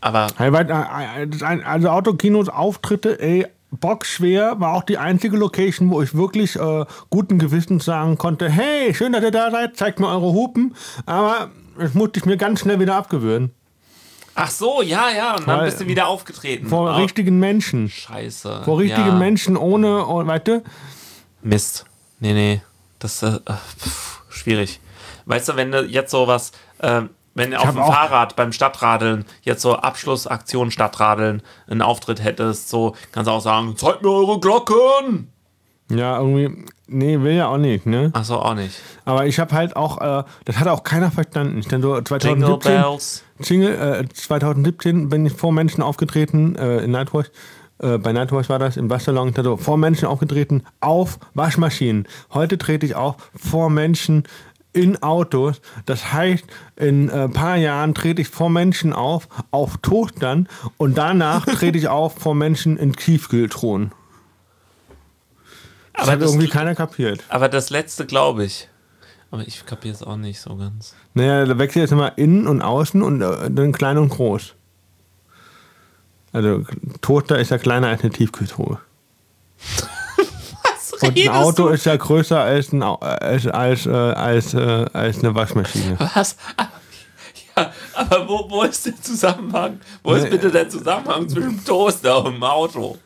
aber äh, äh, Also Autokinos, Auftritte, ey, bockschwer, war auch die einzige Location, wo ich wirklich äh, guten Gewissens sagen konnte, hey, schön, dass ihr da seid, zeigt mir eure Hupen, aber das musste ich mir ganz schnell wieder abgewöhnen. Ach so, ja, ja, und dann Weil- bist du wieder aufgetreten. Vor Ah, richtigen Menschen. Scheiße. Vor richtigen ja. Menschen ohne, oh, weißt du? Mist. Nee, nee. Das ist äh, pff, schwierig. Weißt du, wenn du jetzt sowas, äh, wenn du auf dem Fahrrad beim Stadtradeln jetzt so Abschlussaktion Stadtradeln einen Auftritt hättest, so kannst du auch sagen, zeigt mir eure Glocken. Ja, irgendwie, nee, will ja auch nicht, ne? Ach so, auch nicht. Aber ich habe halt auch, äh, das hat auch keiner verstanden. Ich dann so Jingle 2017, Bells. Jingle, äh, 2017 bin ich vor Menschen aufgetreten, äh, in Nightwatch. Äh, bei Nightwatch war das im Waschsalon, so vor Menschen aufgetreten auf Waschmaschinen. Heute trete ich auf vor Menschen in Autos. Das heißt, in ein äh, paar Jahren trete ich vor Menschen auf, auf Toastern und danach trete ich auf vor Menschen in Tiefkühltruhen. Das Aber hat das, irgendwie keiner kapiert. aber das letzte glaube ich. Aber ich kapiere es auch nicht so ganz. Naja, da wechselt jetzt immer innen und außen und äh, dann klein und groß. Also Toaster ist ja kleiner als eine Tiefkühltruhe. Was Und ein Auto ist ja größer als, ein, als, als, äh, als, äh, als eine Waschmaschine. Was? Ja, aber wo, wo ist der Zusammenhang? Wo ist Nee. bitte der Zusammenhang zwischen Toaster und Auto?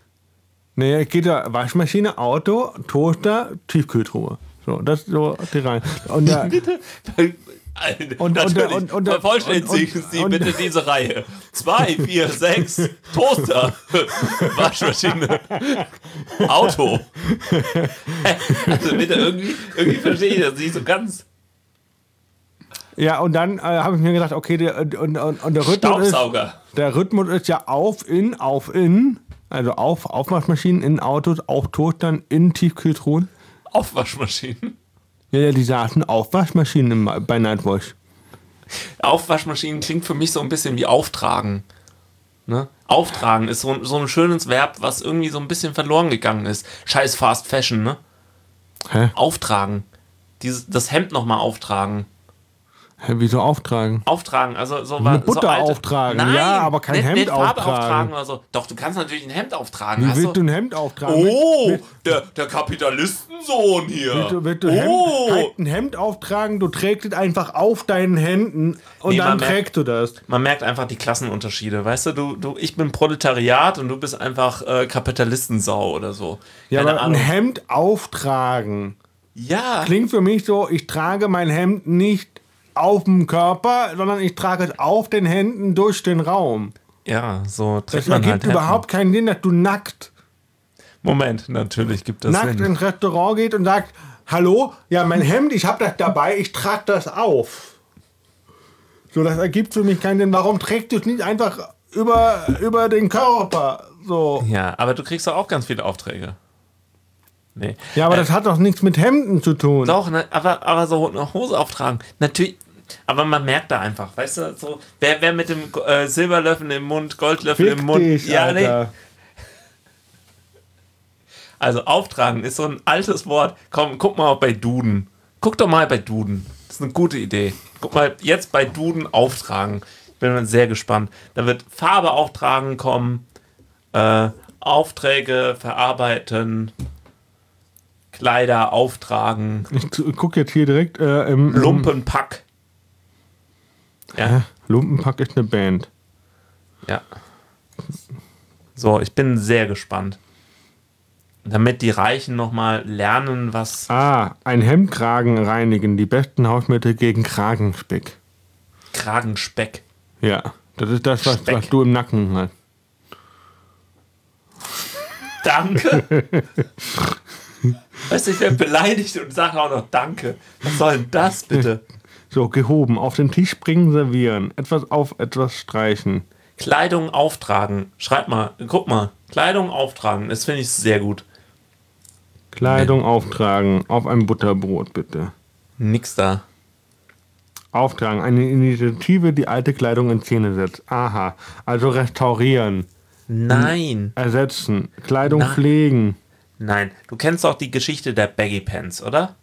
Es geht ja Waschmaschine, Auto, Toaster, Tiefkühltruhe. So, das ist so die Reihe. Und ja. Und- Natürlich. und- und- und- Vervollständigen Sie bitte diese Reihe. Zwei, vier, sechs, Toaster, Waschmaschine, Auto. Also bitte, irgendwie, irgendwie verstehe ich das nicht so ganz. ja, und dann äh, habe ich mir gedacht, okay, der, und, und, und der Rhythmus ist, Staubsauger. der Rhythmus ist ja auf, in, auf, in. Also auf, auf Waschmaschinen, in Autos, auf Toastern, in Tiefkühltruhen. Aufwaschmaschinen. Ja, ja, die saßen auf Waschmaschinen im, bei Nightwash. Aufwaschmaschinen klingt für mich so ein bisschen wie auftragen. Ne? Auftragen ist so, so ein schönes Verb, was irgendwie so ein bisschen verloren gegangen ist. Scheiß Fast Fashion, ne? Hä? Auftragen. Dieses, das Hemd nochmal auftragen. Hä, wieso auftragen? Auftragen, also so so Butter alte- auftragen, Nein, ja, aber kein nicht, Hemd nicht Farbe auftragen. auftragen oder so. Doch, du kannst natürlich ein Hemd auftragen. Wie willst du ein Hemd auftragen? Oh, Mit, der, der Kapitalistensohn hier. willst du, willst du oh, Hemd, halt ein Hemd auftragen? Du trägst es einfach auf deinen Händen und Nee, dann man merkt- trägst du das. man merkt einfach die Klassenunterschiede. Weißt du, du, du ich bin Proletariat und du bist einfach äh, Kapitalistensau oder so. Ja, Keine aber ein Ahnung. Hemd auftragen. Ja, Klingt für mich so, ich trage mein Hemd nicht auf dem Körper, sondern ich trage es auf den Händen durch den Raum. ja, so Das trägt man ergibt halt Hemden. überhaupt keinen Sinn, dass du nackt, Moment, natürlich gibt das nackt Sinn. ins Restaurant geht und sagst, hallo, ja, mein Hemd, ich habe das dabei, ich trage das auf. So, das ergibt für mich keinen Sinn. Warum trägst du es nicht einfach über, über den Körper. So. Ja, aber du kriegst doch auch ganz viele Aufträge. Nee. Ja, aber Äh, das hat doch nichts mit Hemden zu tun. Doch, ne, aber, aber so eine Hose auftragen. Natürlich. Aber man merkt da einfach, weißt du, so, wer, wer mit dem äh, Silberlöffel im Mund, Goldlöffel Fick im Mund. dich, ja, nee. Alter. Also auftragen ist so ein altes Wort. Komm, guck mal bei Duden. Guck doch mal bei Duden. Das ist eine gute Idee. Guck mal jetzt bei Duden auftragen. Ich bin mal sehr gespannt. Da wird Farbe auftragen kommen, äh, Aufträge verarbeiten, Kleider auftragen, Ich zu- guck jetzt hier direkt äh, im Lumpenpack. Ja? Lumpenpack ist eine Band. ja. So, ich bin sehr gespannt. Damit die Reichen nochmal lernen, was. Ah, ein Hemdkragen reinigen. Die besten Hausmittel gegen Kragenspeck. Kragenspeck. Ja, das ist das, was, was du im Nacken hast. Danke. weißt du, ich werde beleidigt und sage auch noch Danke. Was soll denn das bitte? So, gehoben. Auf den Tisch bringen, servieren. Etwas auf, etwas streichen. Kleidung auftragen. Schreib mal, guck mal. Kleidung auftragen. Das finde ich sehr gut. Kleidung auftragen. Auf ein Butterbrot, bitte. Nix da. Auftragen. Eine Initiative, die alte Kleidung in Szene setzt. Aha. Also restaurieren. Nein. Ersetzen. Kleidung Nein. pflegen. Nein. Du kennst doch die Geschichte der Baggy Pants, oder?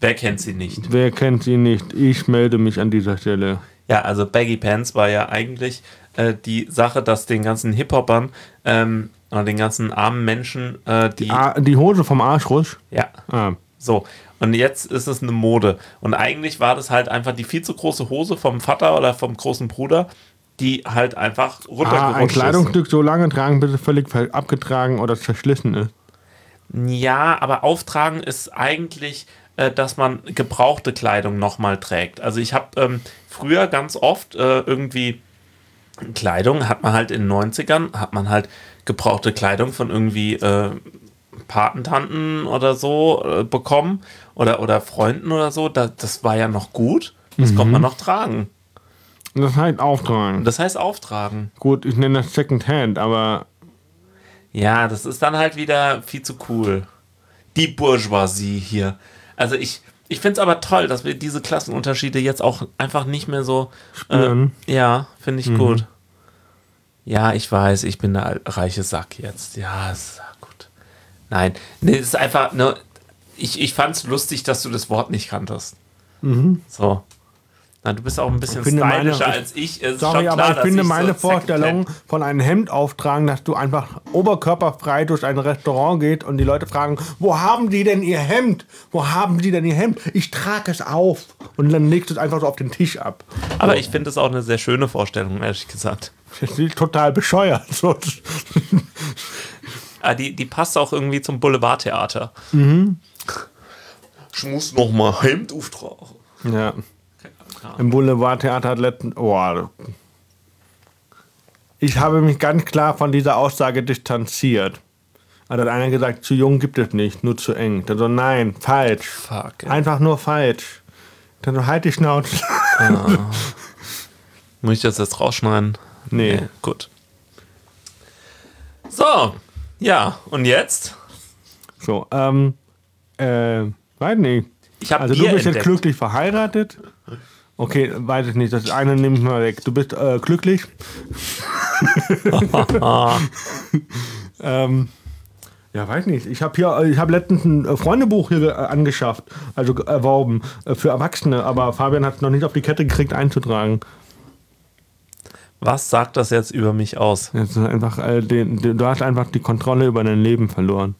Wer kennt sie nicht? Wer kennt sie nicht? Ich melde mich an dieser Stelle. Ja, also Baggy Pants war ja eigentlich äh, die Sache, dass den ganzen Hip-Hopern ähm, oder den ganzen armen Menschen, äh, die. Ah, die Hose vom Arschrusch. Ja. Ah. So, und jetzt ist es eine Mode. Und eigentlich war das halt einfach die viel zu große Hose vom Vater oder vom großen Bruder, die halt einfach Ah, runtergerutscht ein ist. Kleidungsstück so lange tragen, bis es völlig abgetragen oder zerschlissen ist. Ja, aber auftragen ist eigentlich, äh, dass man gebrauchte Kleidung nochmal trägt. Also ich habe ähm, früher ganz oft äh, irgendwie Kleidung, hat man halt in den 90ern, hat man halt gebrauchte Kleidung von irgendwie äh, Patentanten oder so äh, bekommen oder, oder Freunden oder so. Da, das war ja noch gut. Das konnte man noch tragen. Das heißt auftragen. Das heißt auftragen. Gut, ich nenne das Second Hand, aber Ja, das ist dann halt wieder viel zu cool. Die Bourgeoisie hier. Also ich, ich finde es aber toll, dass wir diese Klassenunterschiede jetzt auch einfach nicht mehr so Spüren. Äh, ja, finde ich gut. Ja, ich weiß, ich bin der reiche Sack jetzt. Ja, ist gut. Nein, nee, es ist einfach, ne, ich, ich fand es lustig, dass du das Wort nicht kanntest. So. Na, du bist auch ein bisschen Mhm. meine- stylischer ich- als ich. Es ist sorry, schon aber klar, ich finde so meine Secondhand- Vorstellung von einem Hemd auftragen, dass du einfach oberkörperfrei durch ein Restaurant geht und die Leute fragen, wo haben die denn ihr Hemd? Wo haben die denn ihr Hemd? Ich trage es auf und dann legst du es einfach so auf den Tisch ab. Aber ich finde es auch eine sehr schöne Vorstellung, ehrlich gesagt. Das ist total bescheuert. So, Ah, die, die passt auch irgendwie zum Boulevardtheater. Ich muss noch mal Hemd auftragen. ja. Im Boulevardtheater hat letzten. Oh, ich habe mich ganz klar von dieser Aussage distanziert. Hat dann einer gesagt, zu jung gibt es nicht, nur zu eng. Dann so, nein, falsch. Fuck. ey. Einfach nur falsch. Dann so, halt die Schnauze. Muss ich das jetzt rausschneiden? Nee. Gut. So, ja, und jetzt? So, ähm, äh, weiß nicht. Ich habe Also du bist jetzt entdeckt. glücklich verheiratet. Okay, weiß ich nicht. Das eine nehme ich mal weg. Du bist äh, glücklich. ähm, ja, weiß nicht. Ich habe hier, äh, ich habe letztens ein äh, Freundebuch hier äh, angeschafft, also ge- erworben äh, für Erwachsene. Aber Fabian hat es noch nicht auf die Kette gekriegt einzutragen. Was sagt das jetzt über mich aus? Ist einfach, äh, den, den, du hast einfach die Kontrolle über dein Leben verloren.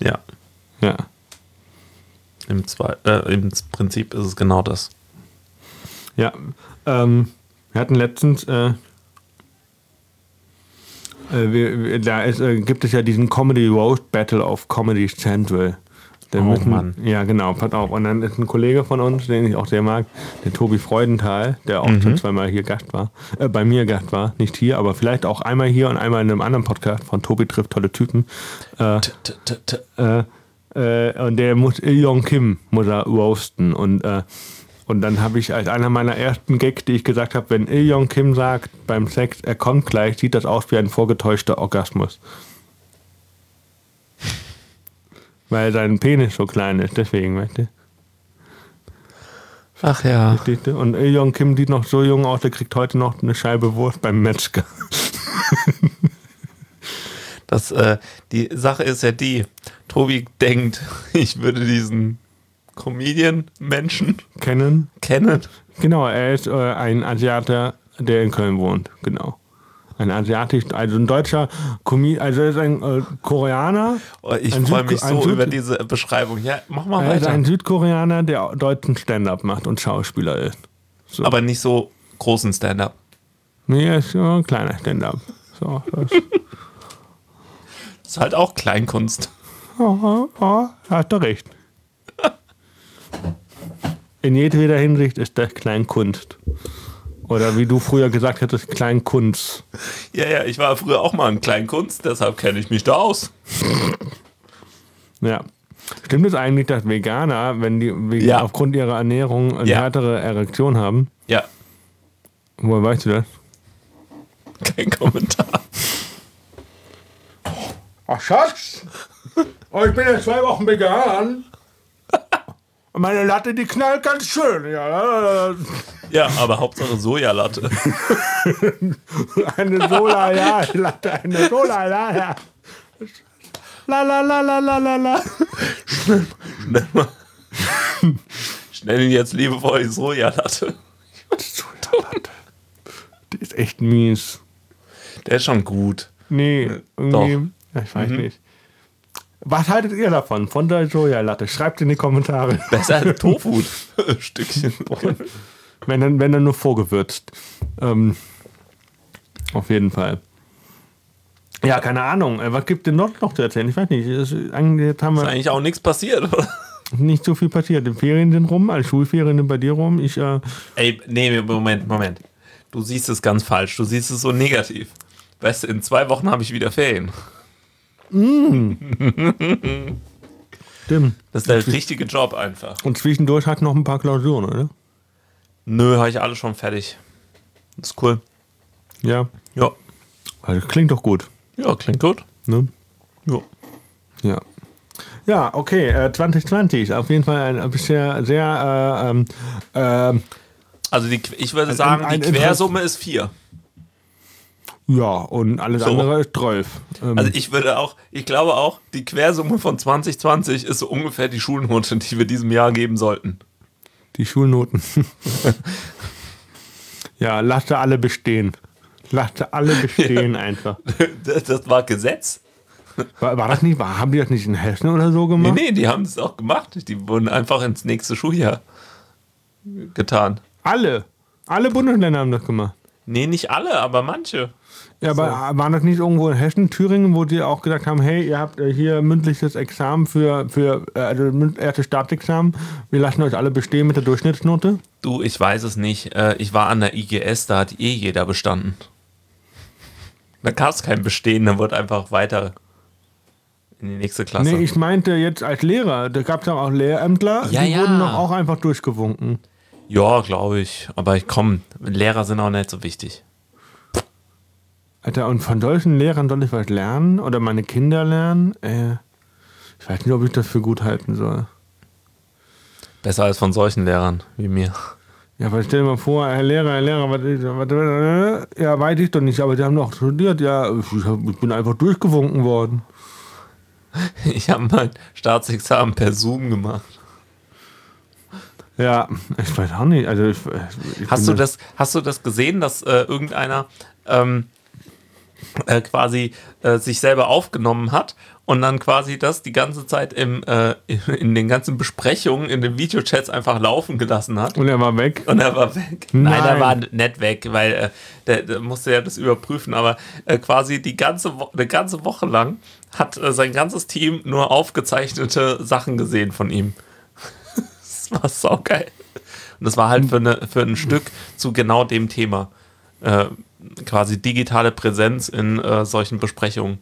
Ja, Ja. Im, Zwei äh, im Prinzip ist es genau das. Ja, ähm, wir hatten letztens, äh, äh, wir, wir, da ist, äh, gibt es ja diesen Comedy Roast Battle auf Comedy Central. Da Oh, müssen, Mann. Ja, genau, pass auf. Und dann ist ein Kollege von uns, den ich auch sehr mag, der Tobi Freudenthal, der auch Mhm. schon zweimal hier Gast war, äh, bei mir Gast war, nicht hier, aber vielleicht auch einmal hier und einmal in einem anderen Podcast von Tobi trifft tolle Typen. Äh, T- t- t- äh, und der muss Yong Kim muss er roasten und äh, Und dann habe ich als einer meiner ersten Gags, die ich gesagt habe, wenn Il Jong Kim sagt beim Sex, er kommt gleich, sieht das aus wie ein vorgetäuschter Orgasmus. Weil sein Penis so klein ist, deswegen, weißt du? Ach ja. Und Il Jong Kim sieht noch so jung aus, der kriegt heute noch eine Scheibe Wurst beim Metzger. Das, äh, die Sache ist ja die, Tobi denkt, ich würde diesen Comedian-Menschen Kennen? kennen. Genau, er ist äh, ein Asiater, der in Köln wohnt, genau. Ein asiatisch, also ein deutscher Comedian, also er ist ein äh, Koreaner. Oh, ich freue mich so über diese Beschreibung. Ja, mach mal Er ist weiter. ein Südkoreaner, der deutschen Stand-up macht und Schauspieler ist. So. Aber nicht so großen Stand-up. Nee, er ist ein kleiner Stand-up. So, das, Ist halt auch Kleinkunst. oh, oh, hast du recht. In jedweder Hinsicht ist das Kleinkunst. Oder wie du früher gesagt hättest, Kleinkunst. Ja, ja, ich war früher auch mal in Kleinkunst, deshalb kenne ich mich da aus. Ja. Stimmt es eigentlich, dass Veganer, wenn die Veganer Ja. aufgrund ihrer Ernährung eine Ja. härtere Erektion haben? Ja, Woher weißt du das? kein Kommentar. Ach, Schatz! Oh, ich bin jetzt zwei Wochen vegan. Und meine Latte, die knallt ganz schön. Ja, Ja, aber Hauptsache Sojalatte. eine Solar-Ja-Latte, eine Solar-Ja. La la la la la la la. Schnell mal. Schnell jetzt liebevoll die Sojalatte. Solarlatte. Die ist echt mies. Der ist schon gut. Nee, irgendwie. Doch. Mhm. Ich weiß nicht. Was haltet ihr davon, von der Sojalatte? Schreibt in die Kommentare. Besser als Tofu. Stückchen. Wenn dann, wenn dann nur vorgewürzt. Ähm, auf jeden Fall. Ja, keine Ahnung. Äh, Was gibt denn noch, noch zu erzählen? Ich weiß nicht. Ist eigentlich, jetzt haben Ist wir eigentlich auch nichts passiert, oder? nicht so viel passiert. Die Ferien sind rum, alle Schulferien sind bei dir rum. Ich, äh, Ey, nee, Moment, Moment. Du siehst es ganz falsch. Du siehst es so negativ. Weißt du, in zwei Wochen habe ich wieder Ferien. stimmt. Das ist der richtige Job einfach. Und zwischendurch hat noch ein paar Klausuren, oder? Nö, habe ich alles schon fertig. Das ist cool. Ja. Ja. Also, klingt doch gut. Ja, klingt gut. Ne? Ja. Ja. Ja, okay. Äh, 2020 ist auf jeden Fall ein bisher sehr äh, ähm, ähm, Also die, ich würde Ein- sagen, ein die Quersumme ist vier. Ja, und alles So. andere ist 12. Ähm, Also ich würde auch, ich glaube auch, die Quersumme von 2020 ist so ungefähr die Schulnote, die wir diesem Jahr geben sollten. Die Schulnoten. ja, lasst sie alle bestehen. Lasst sie alle bestehen einfach. Das, das war Gesetz. War, war das nicht, haben die das nicht in Hessen oder so Nee, gemacht? nee, die haben das auch gemacht. Die wurden einfach ins nächste Schuljahr getan. Alle. Alle Bundesländer haben das gemacht. Nee, nicht alle, aber manche. Ja, aber waren das nicht irgendwo in Hessen, Thüringen, wo die auch gesagt haben, hey, ihr habt äh, hier mündliches Examen für, für äh, also erstes Staatsexamen, wir lassen euch alle bestehen mit der Durchschnittsnote? Du, ich weiß es nicht. Äh, Ich war an der IGS, da hat eh jeder bestanden. Da gab es kein Bestehen, da wurde einfach weiter in die nächste Klasse. Nee, ich meinte jetzt als Lehrer, da gab es auch Lehrämtler, Ja, die ja. wurden doch auch einfach durchgewunken. ja, glaube ich. Aber ich komm, Lehrer sind auch nicht so wichtig. Alter, und von solchen Lehrern soll ich was lernen oder meine Kinder lernen? Äh, ich weiß nicht, ob ich das für gut halten soll. Besser als von solchen Lehrern wie mir. Ja, weil stell dir mal vor, Herr Lehrer, Herr Lehrer, was, was, was, ja, weiß ich doch nicht, aber die haben doch studiert, ja, ich, ich bin einfach durchgewunken worden. Ich habe mein Staatsexamen per Zoom gemacht. Ja, ich weiß auch nicht, also ich, ich Hast du das, hast du das gesehen, dass äh, irgendeiner ähm, äh, quasi äh, sich selber aufgenommen hat und dann quasi das die ganze Zeit im, äh, in den ganzen Besprechungen, in den Videochats einfach laufen gelassen hat? Und er war weg. Und er war weg. Nein, er Nein. war nicht weg, weil äh, der, der musste ja das überprüfen, aber äh, quasi die ganze, Wo eine ganze Woche lang hat äh, sein ganzes Team nur aufgezeichnete Sachen gesehen von ihm. das war saugeil. Und das war halt für, eine, für ein Stück zu genau dem Thema. Äh, quasi digitale Präsenz in äh, solchen Besprechungen.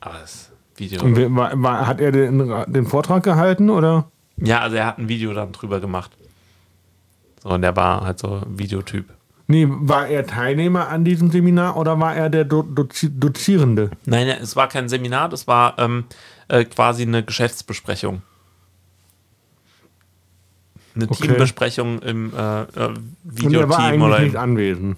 Aber das Video. Und war, war, hat er den, den Vortrag gehalten oder? Ja, also er hat ein Video dann drüber gemacht. So, und der war halt so Videotyp. Nee, war er Teilnehmer an diesem Seminar oder war er der Do Dozi Dozierende? Nein, es war kein Seminar, das war ähm, äh, quasi eine Geschäftsbesprechung. Eine Okay. Teambesprechung im äh, äh, Und er war Videoteam eigentlich oder nicht anwesend.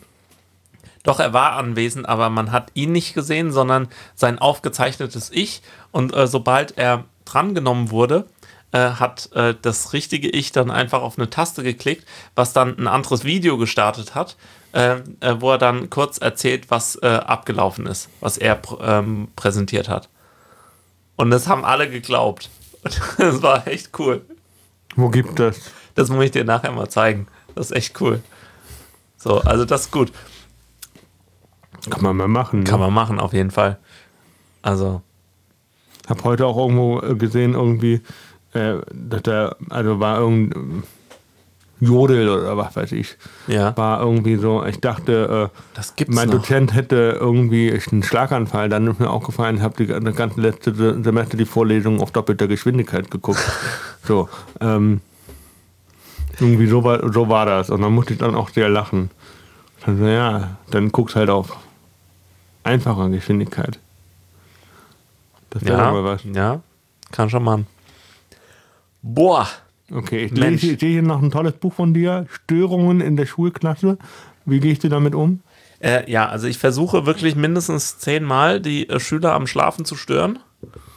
Doch, er war anwesend, aber man hat ihn nicht gesehen, sondern sein aufgezeichnetes Ich. Und äh, sobald er drangenommen wurde, äh, hat äh, das richtige Ich dann einfach auf eine Taste geklickt, was dann ein anderes Video gestartet hat, wo er dann kurz erzählt, was abgelaufen ist, was er pr ähm, präsentiert hat. Und das haben alle geglaubt. Das war echt cool. Wo gibt das? Das muss ich dir nachher mal zeigen. Das ist echt cool. So, also das ist gut. Kann man mal machen. Kann ne? man machen, auf jeden Fall. Also, Hab heute auch irgendwo äh, gesehen, irgendwie, äh, dass der, also war irgendein Jodel oder was weiß ich, ja. war irgendwie so, ich dachte, äh, mein noch. Dozent hätte irgendwie einen Schlaganfall, dann ist mir aufgefallen, ich habe die das ganze letzte Se- Semester die Vorlesungen auf doppelter Geschwindigkeit geguckt. so, ähm, irgendwie so war, so war das und dann musste ich dann auch sehr lachen. Also, ja, dann guckst halt auf einfacher Geschwindigkeit. Das wäre Ja, mal was. ja, kann schon machen. Boah, Okay, ich Mensch. lese, ich hier noch ein tolles Buch von dir, Störungen in der Schulklasse. Wie gehst du damit um? äh, ja, also ich versuche wirklich mindestens zehnmal die äh, Schüler am Schlafen zu stören.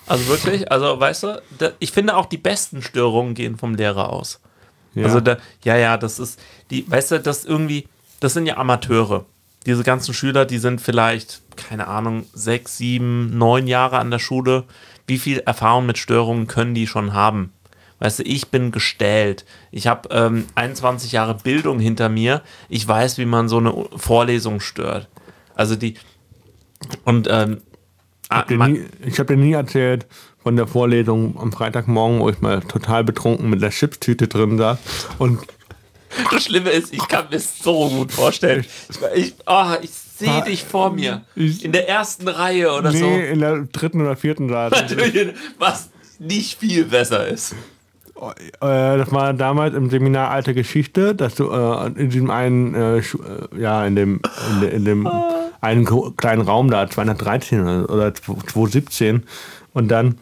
Also wirklich, also weißt du, da, ich finde auch die besten Störungen gehen vom Lehrer aus. Ja. Also da, ja, ja, das ist die, weißt du, das irgendwie, das sind ja Amateure. Diese ganzen Schüler, die sind vielleicht, keine Ahnung, sechs, sieben, neun Jahre an der Schule. Wie viel Erfahrung mit Störungen können die schon haben? Weißt du, ich bin gestellt. Ich habe ähm, 21 Jahre Bildung hinter mir. Ich weiß, wie man so eine Vorlesung stört. Also die und ähm, ah, Dir man- nie, ich habe dir nie erzählt von der Vorlesung am Freitagmorgen, wo ich mal total betrunken mit der Chipstüte drin saß. Und Das Schlimme ist, ich kann mir es so gut vorstellen. Ich, oh, ich sehe dich vor mir. In der ersten Reihe oder nee, in der dritten oder vierten so. Natürlich, Was nicht viel besser ist. Äh, das war damals im Seminar Alte Geschichte, dass du äh, in diesem einen, äh, ja, in dem, in, de, in dem einen gro- kleinen Raum da, 213 oder, oder 217 und dann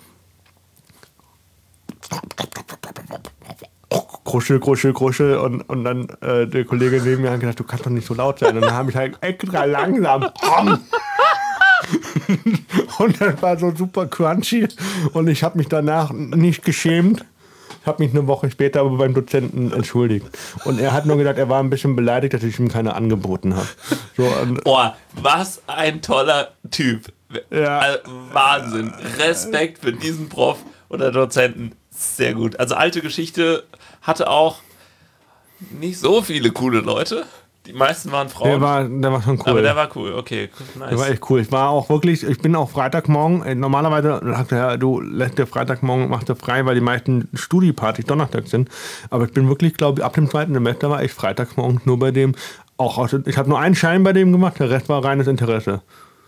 Kruschel, Kruschel, Kruschel und, und dann äh, der Kollege neben mir hat gedacht, du kannst doch nicht so laut sein. Und dann habe ich halt extra langsam und das war so super crunchy und ich habe mich danach nicht geschämt. Ich habe mich eine Woche später aber beim Dozenten entschuldigt. Und er hat nur gesagt, er war ein bisschen beleidigt, dass ich ihm keine angeboten habe. So, Oh, was ein toller Typ. Ja. Also, Wahnsinn. Respekt für diesen Prof oder Dozenten. Sehr gut. Also alte Geschichte hatte auch nicht so viele coole Leute. Die meisten waren Frauen. der, war, der war schon cool. aber der war cool. Okay, nice. Der war echt cool. Ich war auch wirklich, ich bin auch Freitagmorgen, äh, normalerweise sagt er, du lässt dir Freitagmorgen, machst du frei, weil die meisten Studiepartys Donnerstag sind. Aber ich bin wirklich, glaube ich, ab dem zweiten Semester war ich Freitagsmorgen nur bei dem, auch ich habe nur einen Schein bei dem gemacht, der Rest war reines Interesse.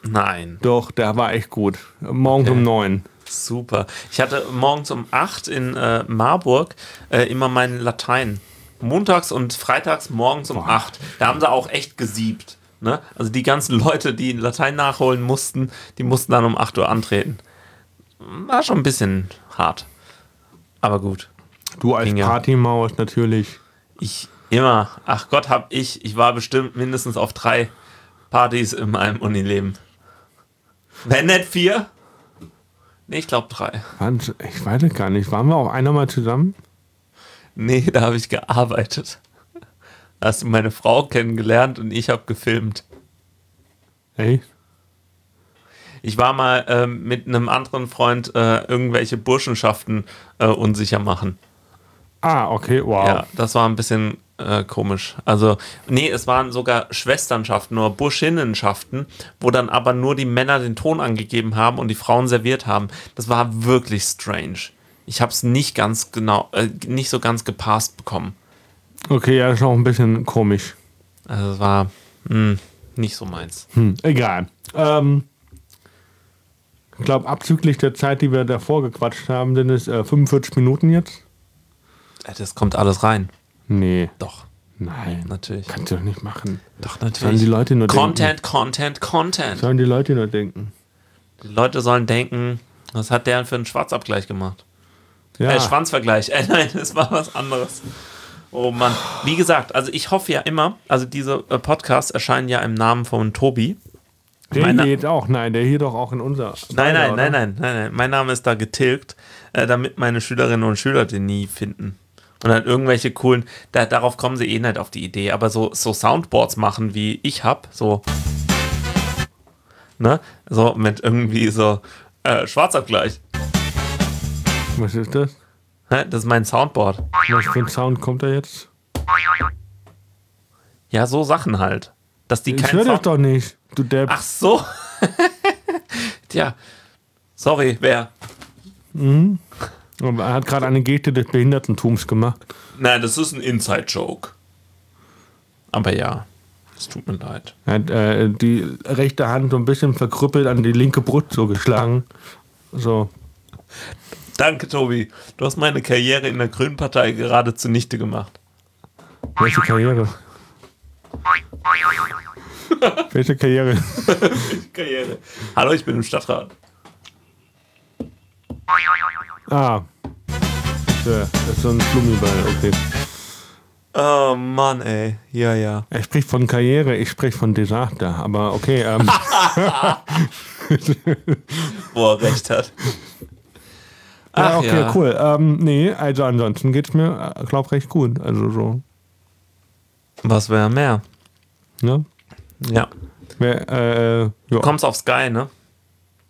Nein. Doch, der war echt gut. Morgens um neun. Super. Ich hatte morgens um 8 in äh, Marburg äh, immer meinen Latein. Montags und freitags morgens um 8. Da haben sie auch echt gesiebt. Ne? Also die ganzen Leute, die Latein nachholen mussten, die mussten dann um 8 Uhr antreten. War schon ein bisschen hart. Aber gut. Du als Ging ja. Partymaus natürlich. Ich immer, ach Gott, hab ich, ich war bestimmt mindestens auf drei Partys in meinem Unileben. Wenn nicht vier? Nee, ich glaube drei. Ich weiß es gar nicht. Waren wir auch einer mal zusammen? Nee, da habe ich gearbeitet. Da hast du meine Frau kennengelernt und ich habe gefilmt. Hey? Ich war mal ähm, mit einem anderen Freund äh, irgendwelche Burschenschaften äh, unsicher machen. Ah, okay, wow. Ja, das war ein bisschen äh, komisch. Also, nee, es waren sogar Schwesternschaften oder Burschinnenschaften, wo dann aber nur die Männer den Ton angegeben haben und die Frauen serviert haben. Das war wirklich strange. Ich habe es nicht ganz genau, äh, nicht so ganz gepasst bekommen. Okay, ja, das ist auch ein bisschen komisch. Also es war mh, nicht so meins. Hm, egal. Ähm, ich glaube, abzüglich der Zeit, die wir davor gequatscht haben, sind es äh, 45 Minuten jetzt. Äh, Das kommt alles rein. Nee, Doch. Nein. Natürlich. Kannst du doch nicht machen. Doch, Sollen natürlich. die Leute nur Content, Content, Content. Sollen die Leute nur denken. Die Leute sollen denken, was hat der für einen Schwarzabgleich gemacht? Ja. Äh, Schwanzvergleich. Äh, nein, das war was anderes. Oh Mann. Wie gesagt, also ich hoffe ja immer, also diese äh, Podcasts erscheinen ja im Namen von Tobi. der meine- hier auch. Nein, der hier doch auch in unser. Nein, nein, nein, nein, nein, nein. Mein Name ist da getilgt, äh, damit meine Schülerinnen und Schüler den nie finden. Und dann irgendwelche coolen, da, darauf kommen sie eh nicht auf die Idee, aber so, so Soundboards machen, wie ich hab, so. Ne? So mit irgendwie so äh, Schwarzabgleich. Was ist das? Hä? Das ist mein Soundboard. Was für ein Sound kommt da jetzt? Ja, so Sachen halt. Dass die Ich höre das Sound. doch nicht. Du Depp. Ach so. Tja. Sorry, wer? Aber Er hat gerade eine Geste des Behindertentums gemacht. Nein, das ist ein Inside-Joke. Aber ja, es tut mir leid. Er hat äh, die rechte Hand so ein bisschen verkrüppelt an die linke Brust so geschlagen. So. Danke, Tobi. Du hast meine Karriere in der Grünen Partei gerade zunichte gemacht. Welche Karriere? Welche Karriere? Karriere. Hallo, ich bin im Stadtrat. Ah. Ja, das ist so ein Flummiball, okay. Oh Mann, ey. Ja, ja. Er spricht von Karriere, ich spreche von Desaster. Aber okay, ähm, er recht hat. ja, Ach okay, ja. cool. Ähm, nee, also ansonsten geht's mir, äh, glaub, recht gut. Also so, Was wäre mehr? ne? Ja. Wer, äh, ja. Du kommst auf Sky, ne?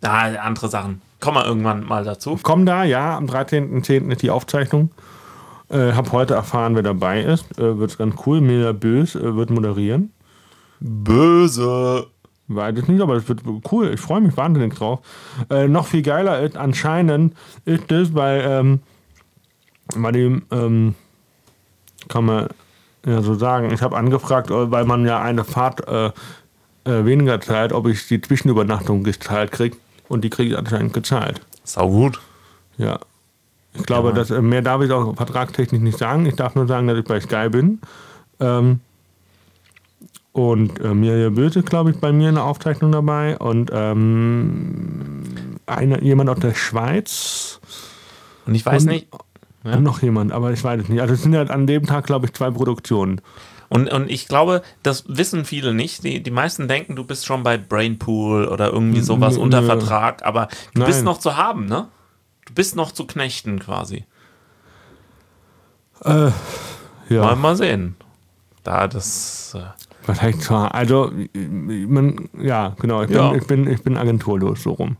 Ah, andere Sachen. Komm mal irgendwann mal dazu. Komm da, ja, am 13.10. ist die Aufzeichnung. Äh, hab heute erfahren, wer dabei ist. Äh, wird's ganz cool. Mila Bös äh, wird moderieren. Böse. Weiß ich nicht, aber es wird cool. Ich freue mich wahnsinnig drauf. Äh, noch viel geiler ist anscheinend ist es bei, ähm, bei dem, ähm, kann man ja so sagen, ich habe angefragt, äh, weil man ja eine Fahrt äh, äh, weniger zahlt, ob ich die Zwischenübernachtung gezahlt kriege. Und die kriege ich anscheinend gezahlt. Sau gut. Ja. Ich glaube, Ja. dass, äh, mehr darf ich auch vertragstechnisch nicht sagen. Ich darf nur sagen, dass ich bei Sky bin. Ähm, und äh, Mirja Böse, glaube ich, bei mir in der Aufzeichnung dabei. Und ähm, einer, jemand aus der Schweiz. Und ich weiß Und- nicht. Ja. Und noch jemand, aber ich weiß es nicht. Also es sind ja an dem Tag, glaube ich, zwei Produktionen. Und, und ich glaube, das wissen viele nicht. Die, die meisten denken, du bist schon bei Brainpool oder irgendwie sowas Nö. unter Vertrag, aber du bist Nein. noch zu haben, ne? Du bist noch zu knechten quasi. Äh, ja. Mal, mal sehen. Da das. Äh, heißt zwar? Also, man, ja, genau. Ich bin, Ja. ich, bin, ich bin agenturlos, so rum.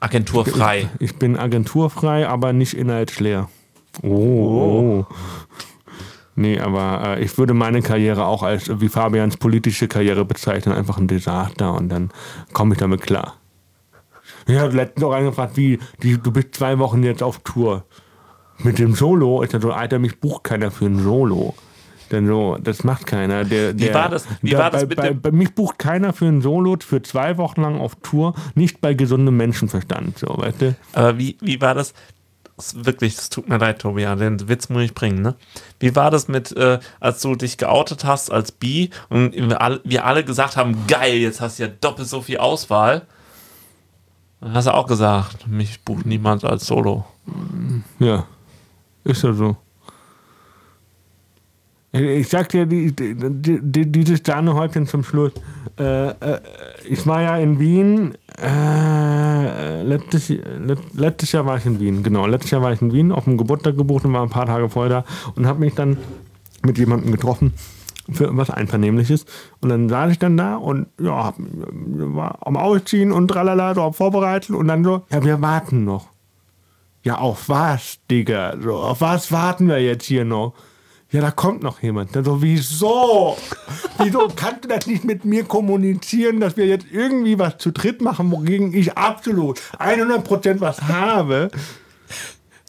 agenturfrei. Ich bin agenturfrei, aber nicht inhaltsleer. Oh. oh. Nee, aber äh, ich würde meine Karriere auch als, wie Fabians politische Karriere bezeichnen, einfach ein Desaster und dann komme ich damit klar. Ich habe letztens auch angefragt, wie, die, du bist zwei Wochen jetzt auf Tour. Mit dem Solo, ich dachte so, Alter, mich bucht keiner für ein Solo. Denn so, das macht keiner. Der, der, war das- wie der, war das bei, bei, bei mich bucht keiner für ein Solo für zwei Wochen lang auf Tour, nicht bei gesundem Menschenverstand. So, weißt du? Aber wie, wie war das? Wirklich, das tut mir leid, Tobi, ja, den Witz muss ich bringen, ne? Wie war das mit, äh, als du dich geoutet hast als Bi und wir alle, wir alle gesagt haben, geil, jetzt hast du ja doppelt so viel Auswahl? Dann hast du auch gesagt, mich bucht niemand als Solo. Ja, ist ja so. Ich sag dir, die, die, die, dieses Sahnehäubchen zum Schluss. Äh, äh, ich war ja in Wien, äh, letztes, let, letztes Jahr war ich in Wien, genau. Letztes Jahr war ich in Wien, auf dem Geburtstag gebucht und war ein paar Tage vorher da und habe mich dann mit jemandem getroffen für was Einvernehmliches. Und dann saß ich dann da und ja, war am Ausziehen und tralala, so vorbereitet und dann so, ja, wir warten noch. Ja, auf was, Digga? So, auf was warten wir jetzt hier noch? Ja, da kommt noch jemand. Dann so, wieso? Wieso kannst du das nicht mit mir kommunizieren, dass wir jetzt irgendwie was zu dritt machen, wogegen ich absolut 100% was habe?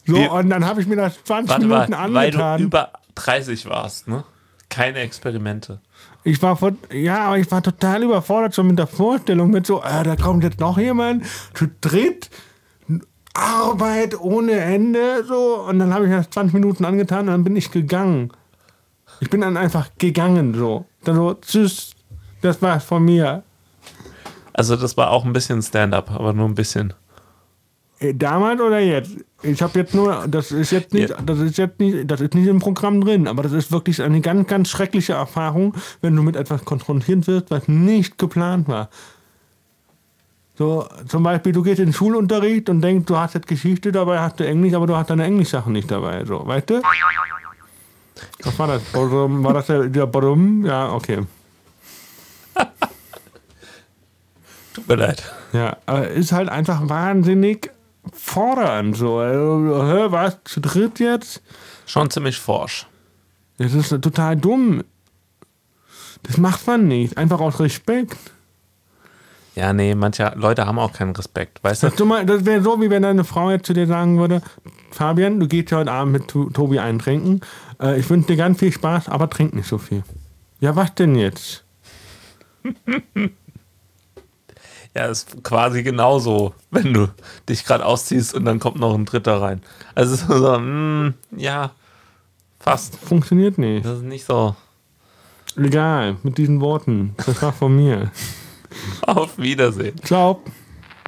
So, Wir- und dann habe ich mir das 20 Warte Minuten weil du angetan. über 30 warst, ne? Keine Experimente. Ich war von, ja, aber ich war total überfordert schon mit der Vorstellung, mit so, äh, da kommt jetzt noch jemand, zu dritt, Arbeit ohne Ende, so. Und dann habe ich das 20 Minuten angetan und dann bin ich gegangen. Ich bin dann einfach gegangen so. Dann so, tschüss, das war's von mir. Also das war auch ein bisschen Stand-up, aber nur ein bisschen. Äh, Damals oder jetzt? Ich habe jetzt nur, das ist jetzt nicht, das ist jetzt nicht, das ist nicht im Programm drin, aber das ist wirklich eine ganz, ganz schreckliche Erfahrung, wenn du mit etwas konfrontiert wirst, was nicht geplant war. So, zum Beispiel, du gehst in den Schulunterricht und denkst, du hast jetzt Geschichte dabei, hast du Englisch, aber du hast deine Englischsachen nicht dabei. So, weißt du? Was war das? Badum, War das der, der? Ja, okay. Tut mir leid. Ja, aber ist halt einfach wahnsinnig fordernd. So, also, hä, was? Zu dritt jetzt? Schon ziemlich forsch. Das ist total dumm. Das macht man nicht. Einfach aus Respekt. Ja, nee, manche Leute haben auch keinen Respekt, weißt du? Mal- das wäre so, wie wenn deine Frau jetzt zu dir sagen würde: Fabian, du gehst heute Abend mit To- Tobi eintrinken. Äh, ich wünsche dir ganz viel Spaß, aber trink nicht so viel. Ja, was denn jetzt? Ja, ist quasi genauso, wenn du dich gerade ausziehst und dann kommt noch ein Dritter rein. Also es ist so, mm, ja, fast. Funktioniert nicht. Das ist nicht so. Egal, mit diesen Worten. Das war von mir. Auf Wiedersehen. Ciao.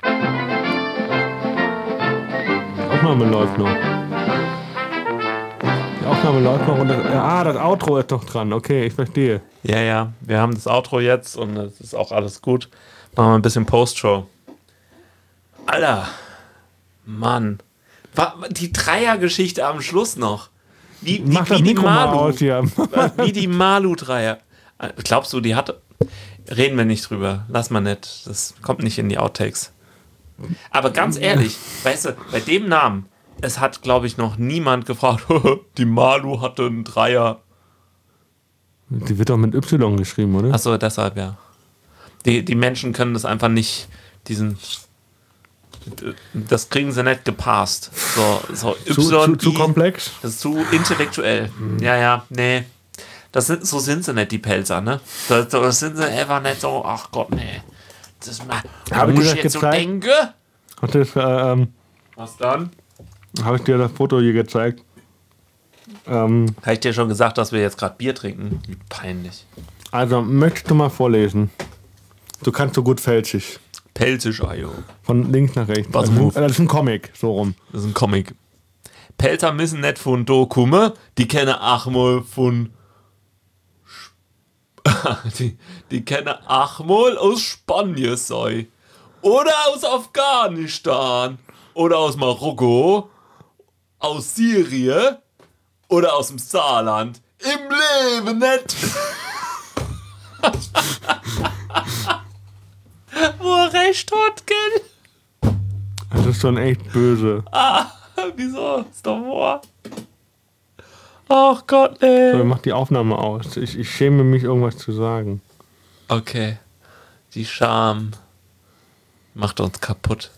Die Aufnahme läuft noch. Die Aufnahme läuft noch und das, ah, das Outro ist doch dran. Okay, ich verstehe. Ja, ja, wir haben das Outro jetzt und es ist auch alles gut. Machen wir ein bisschen Postshow. Alter, Mann. Die Dreiergeschichte am Schluss noch. Wie, wie, Mach das wie die Mikro mal Malu. aus hier. Wie die Malu-Dreier. Äh, Glaubst du, die hat. Reden wir nicht drüber. Lass mal nicht. Das kommt nicht in die Outtakes. Aber ganz ehrlich, weißt du, bei dem Namen, es hat, glaube ich, noch niemand gefragt, die Malu hatte einen Dreier. Die wird doch mit Y geschrieben, oder? Achso, deshalb ja. Die, die Menschen können das einfach nicht, diesen. Das kriegen sie nicht gepasst. So, so zu, zu, zu I- komplex? Das ist zu intellektuell. Ja, ja, nee. Das sind, so sind sie nicht, die Pelzer, ne? Das, das sind sie einfach nicht so, ach Gott, nee. Das ma- da Hab ich muss dir ich das jetzt so gezeigt? Hat das, äh, ähm, Was dann? habe ich dir das Foto hier gezeigt? Ähm, Habe ich dir schon gesagt, dass wir jetzt gerade Bier trinken? Wie peinlich. also, möchtest du mal vorlesen? Du kannst so gut Felsisch. Pelzisch, Ajo. Von links nach rechts. Was das, ist ein, move? das ist ein Comic, so rum. Das ist ein Comic. Pelzer müssen nicht von do kommen, die kennen auch mal von. Die, die kennen auch mal aus Spanien sei. Oder aus Afghanistan. Oder aus Marokko. Aus Syrien. Oder aus dem Saarland. Im Leben nicht. Wo er recht hat, gell? Das ist schon echt böse. Wieso? Ist doch wahr. Ach Gott, So, ey. mach die Aufnahme aus. Ich, ich schäme mich, irgendwas zu sagen. Okay. Die Scham macht uns kaputt.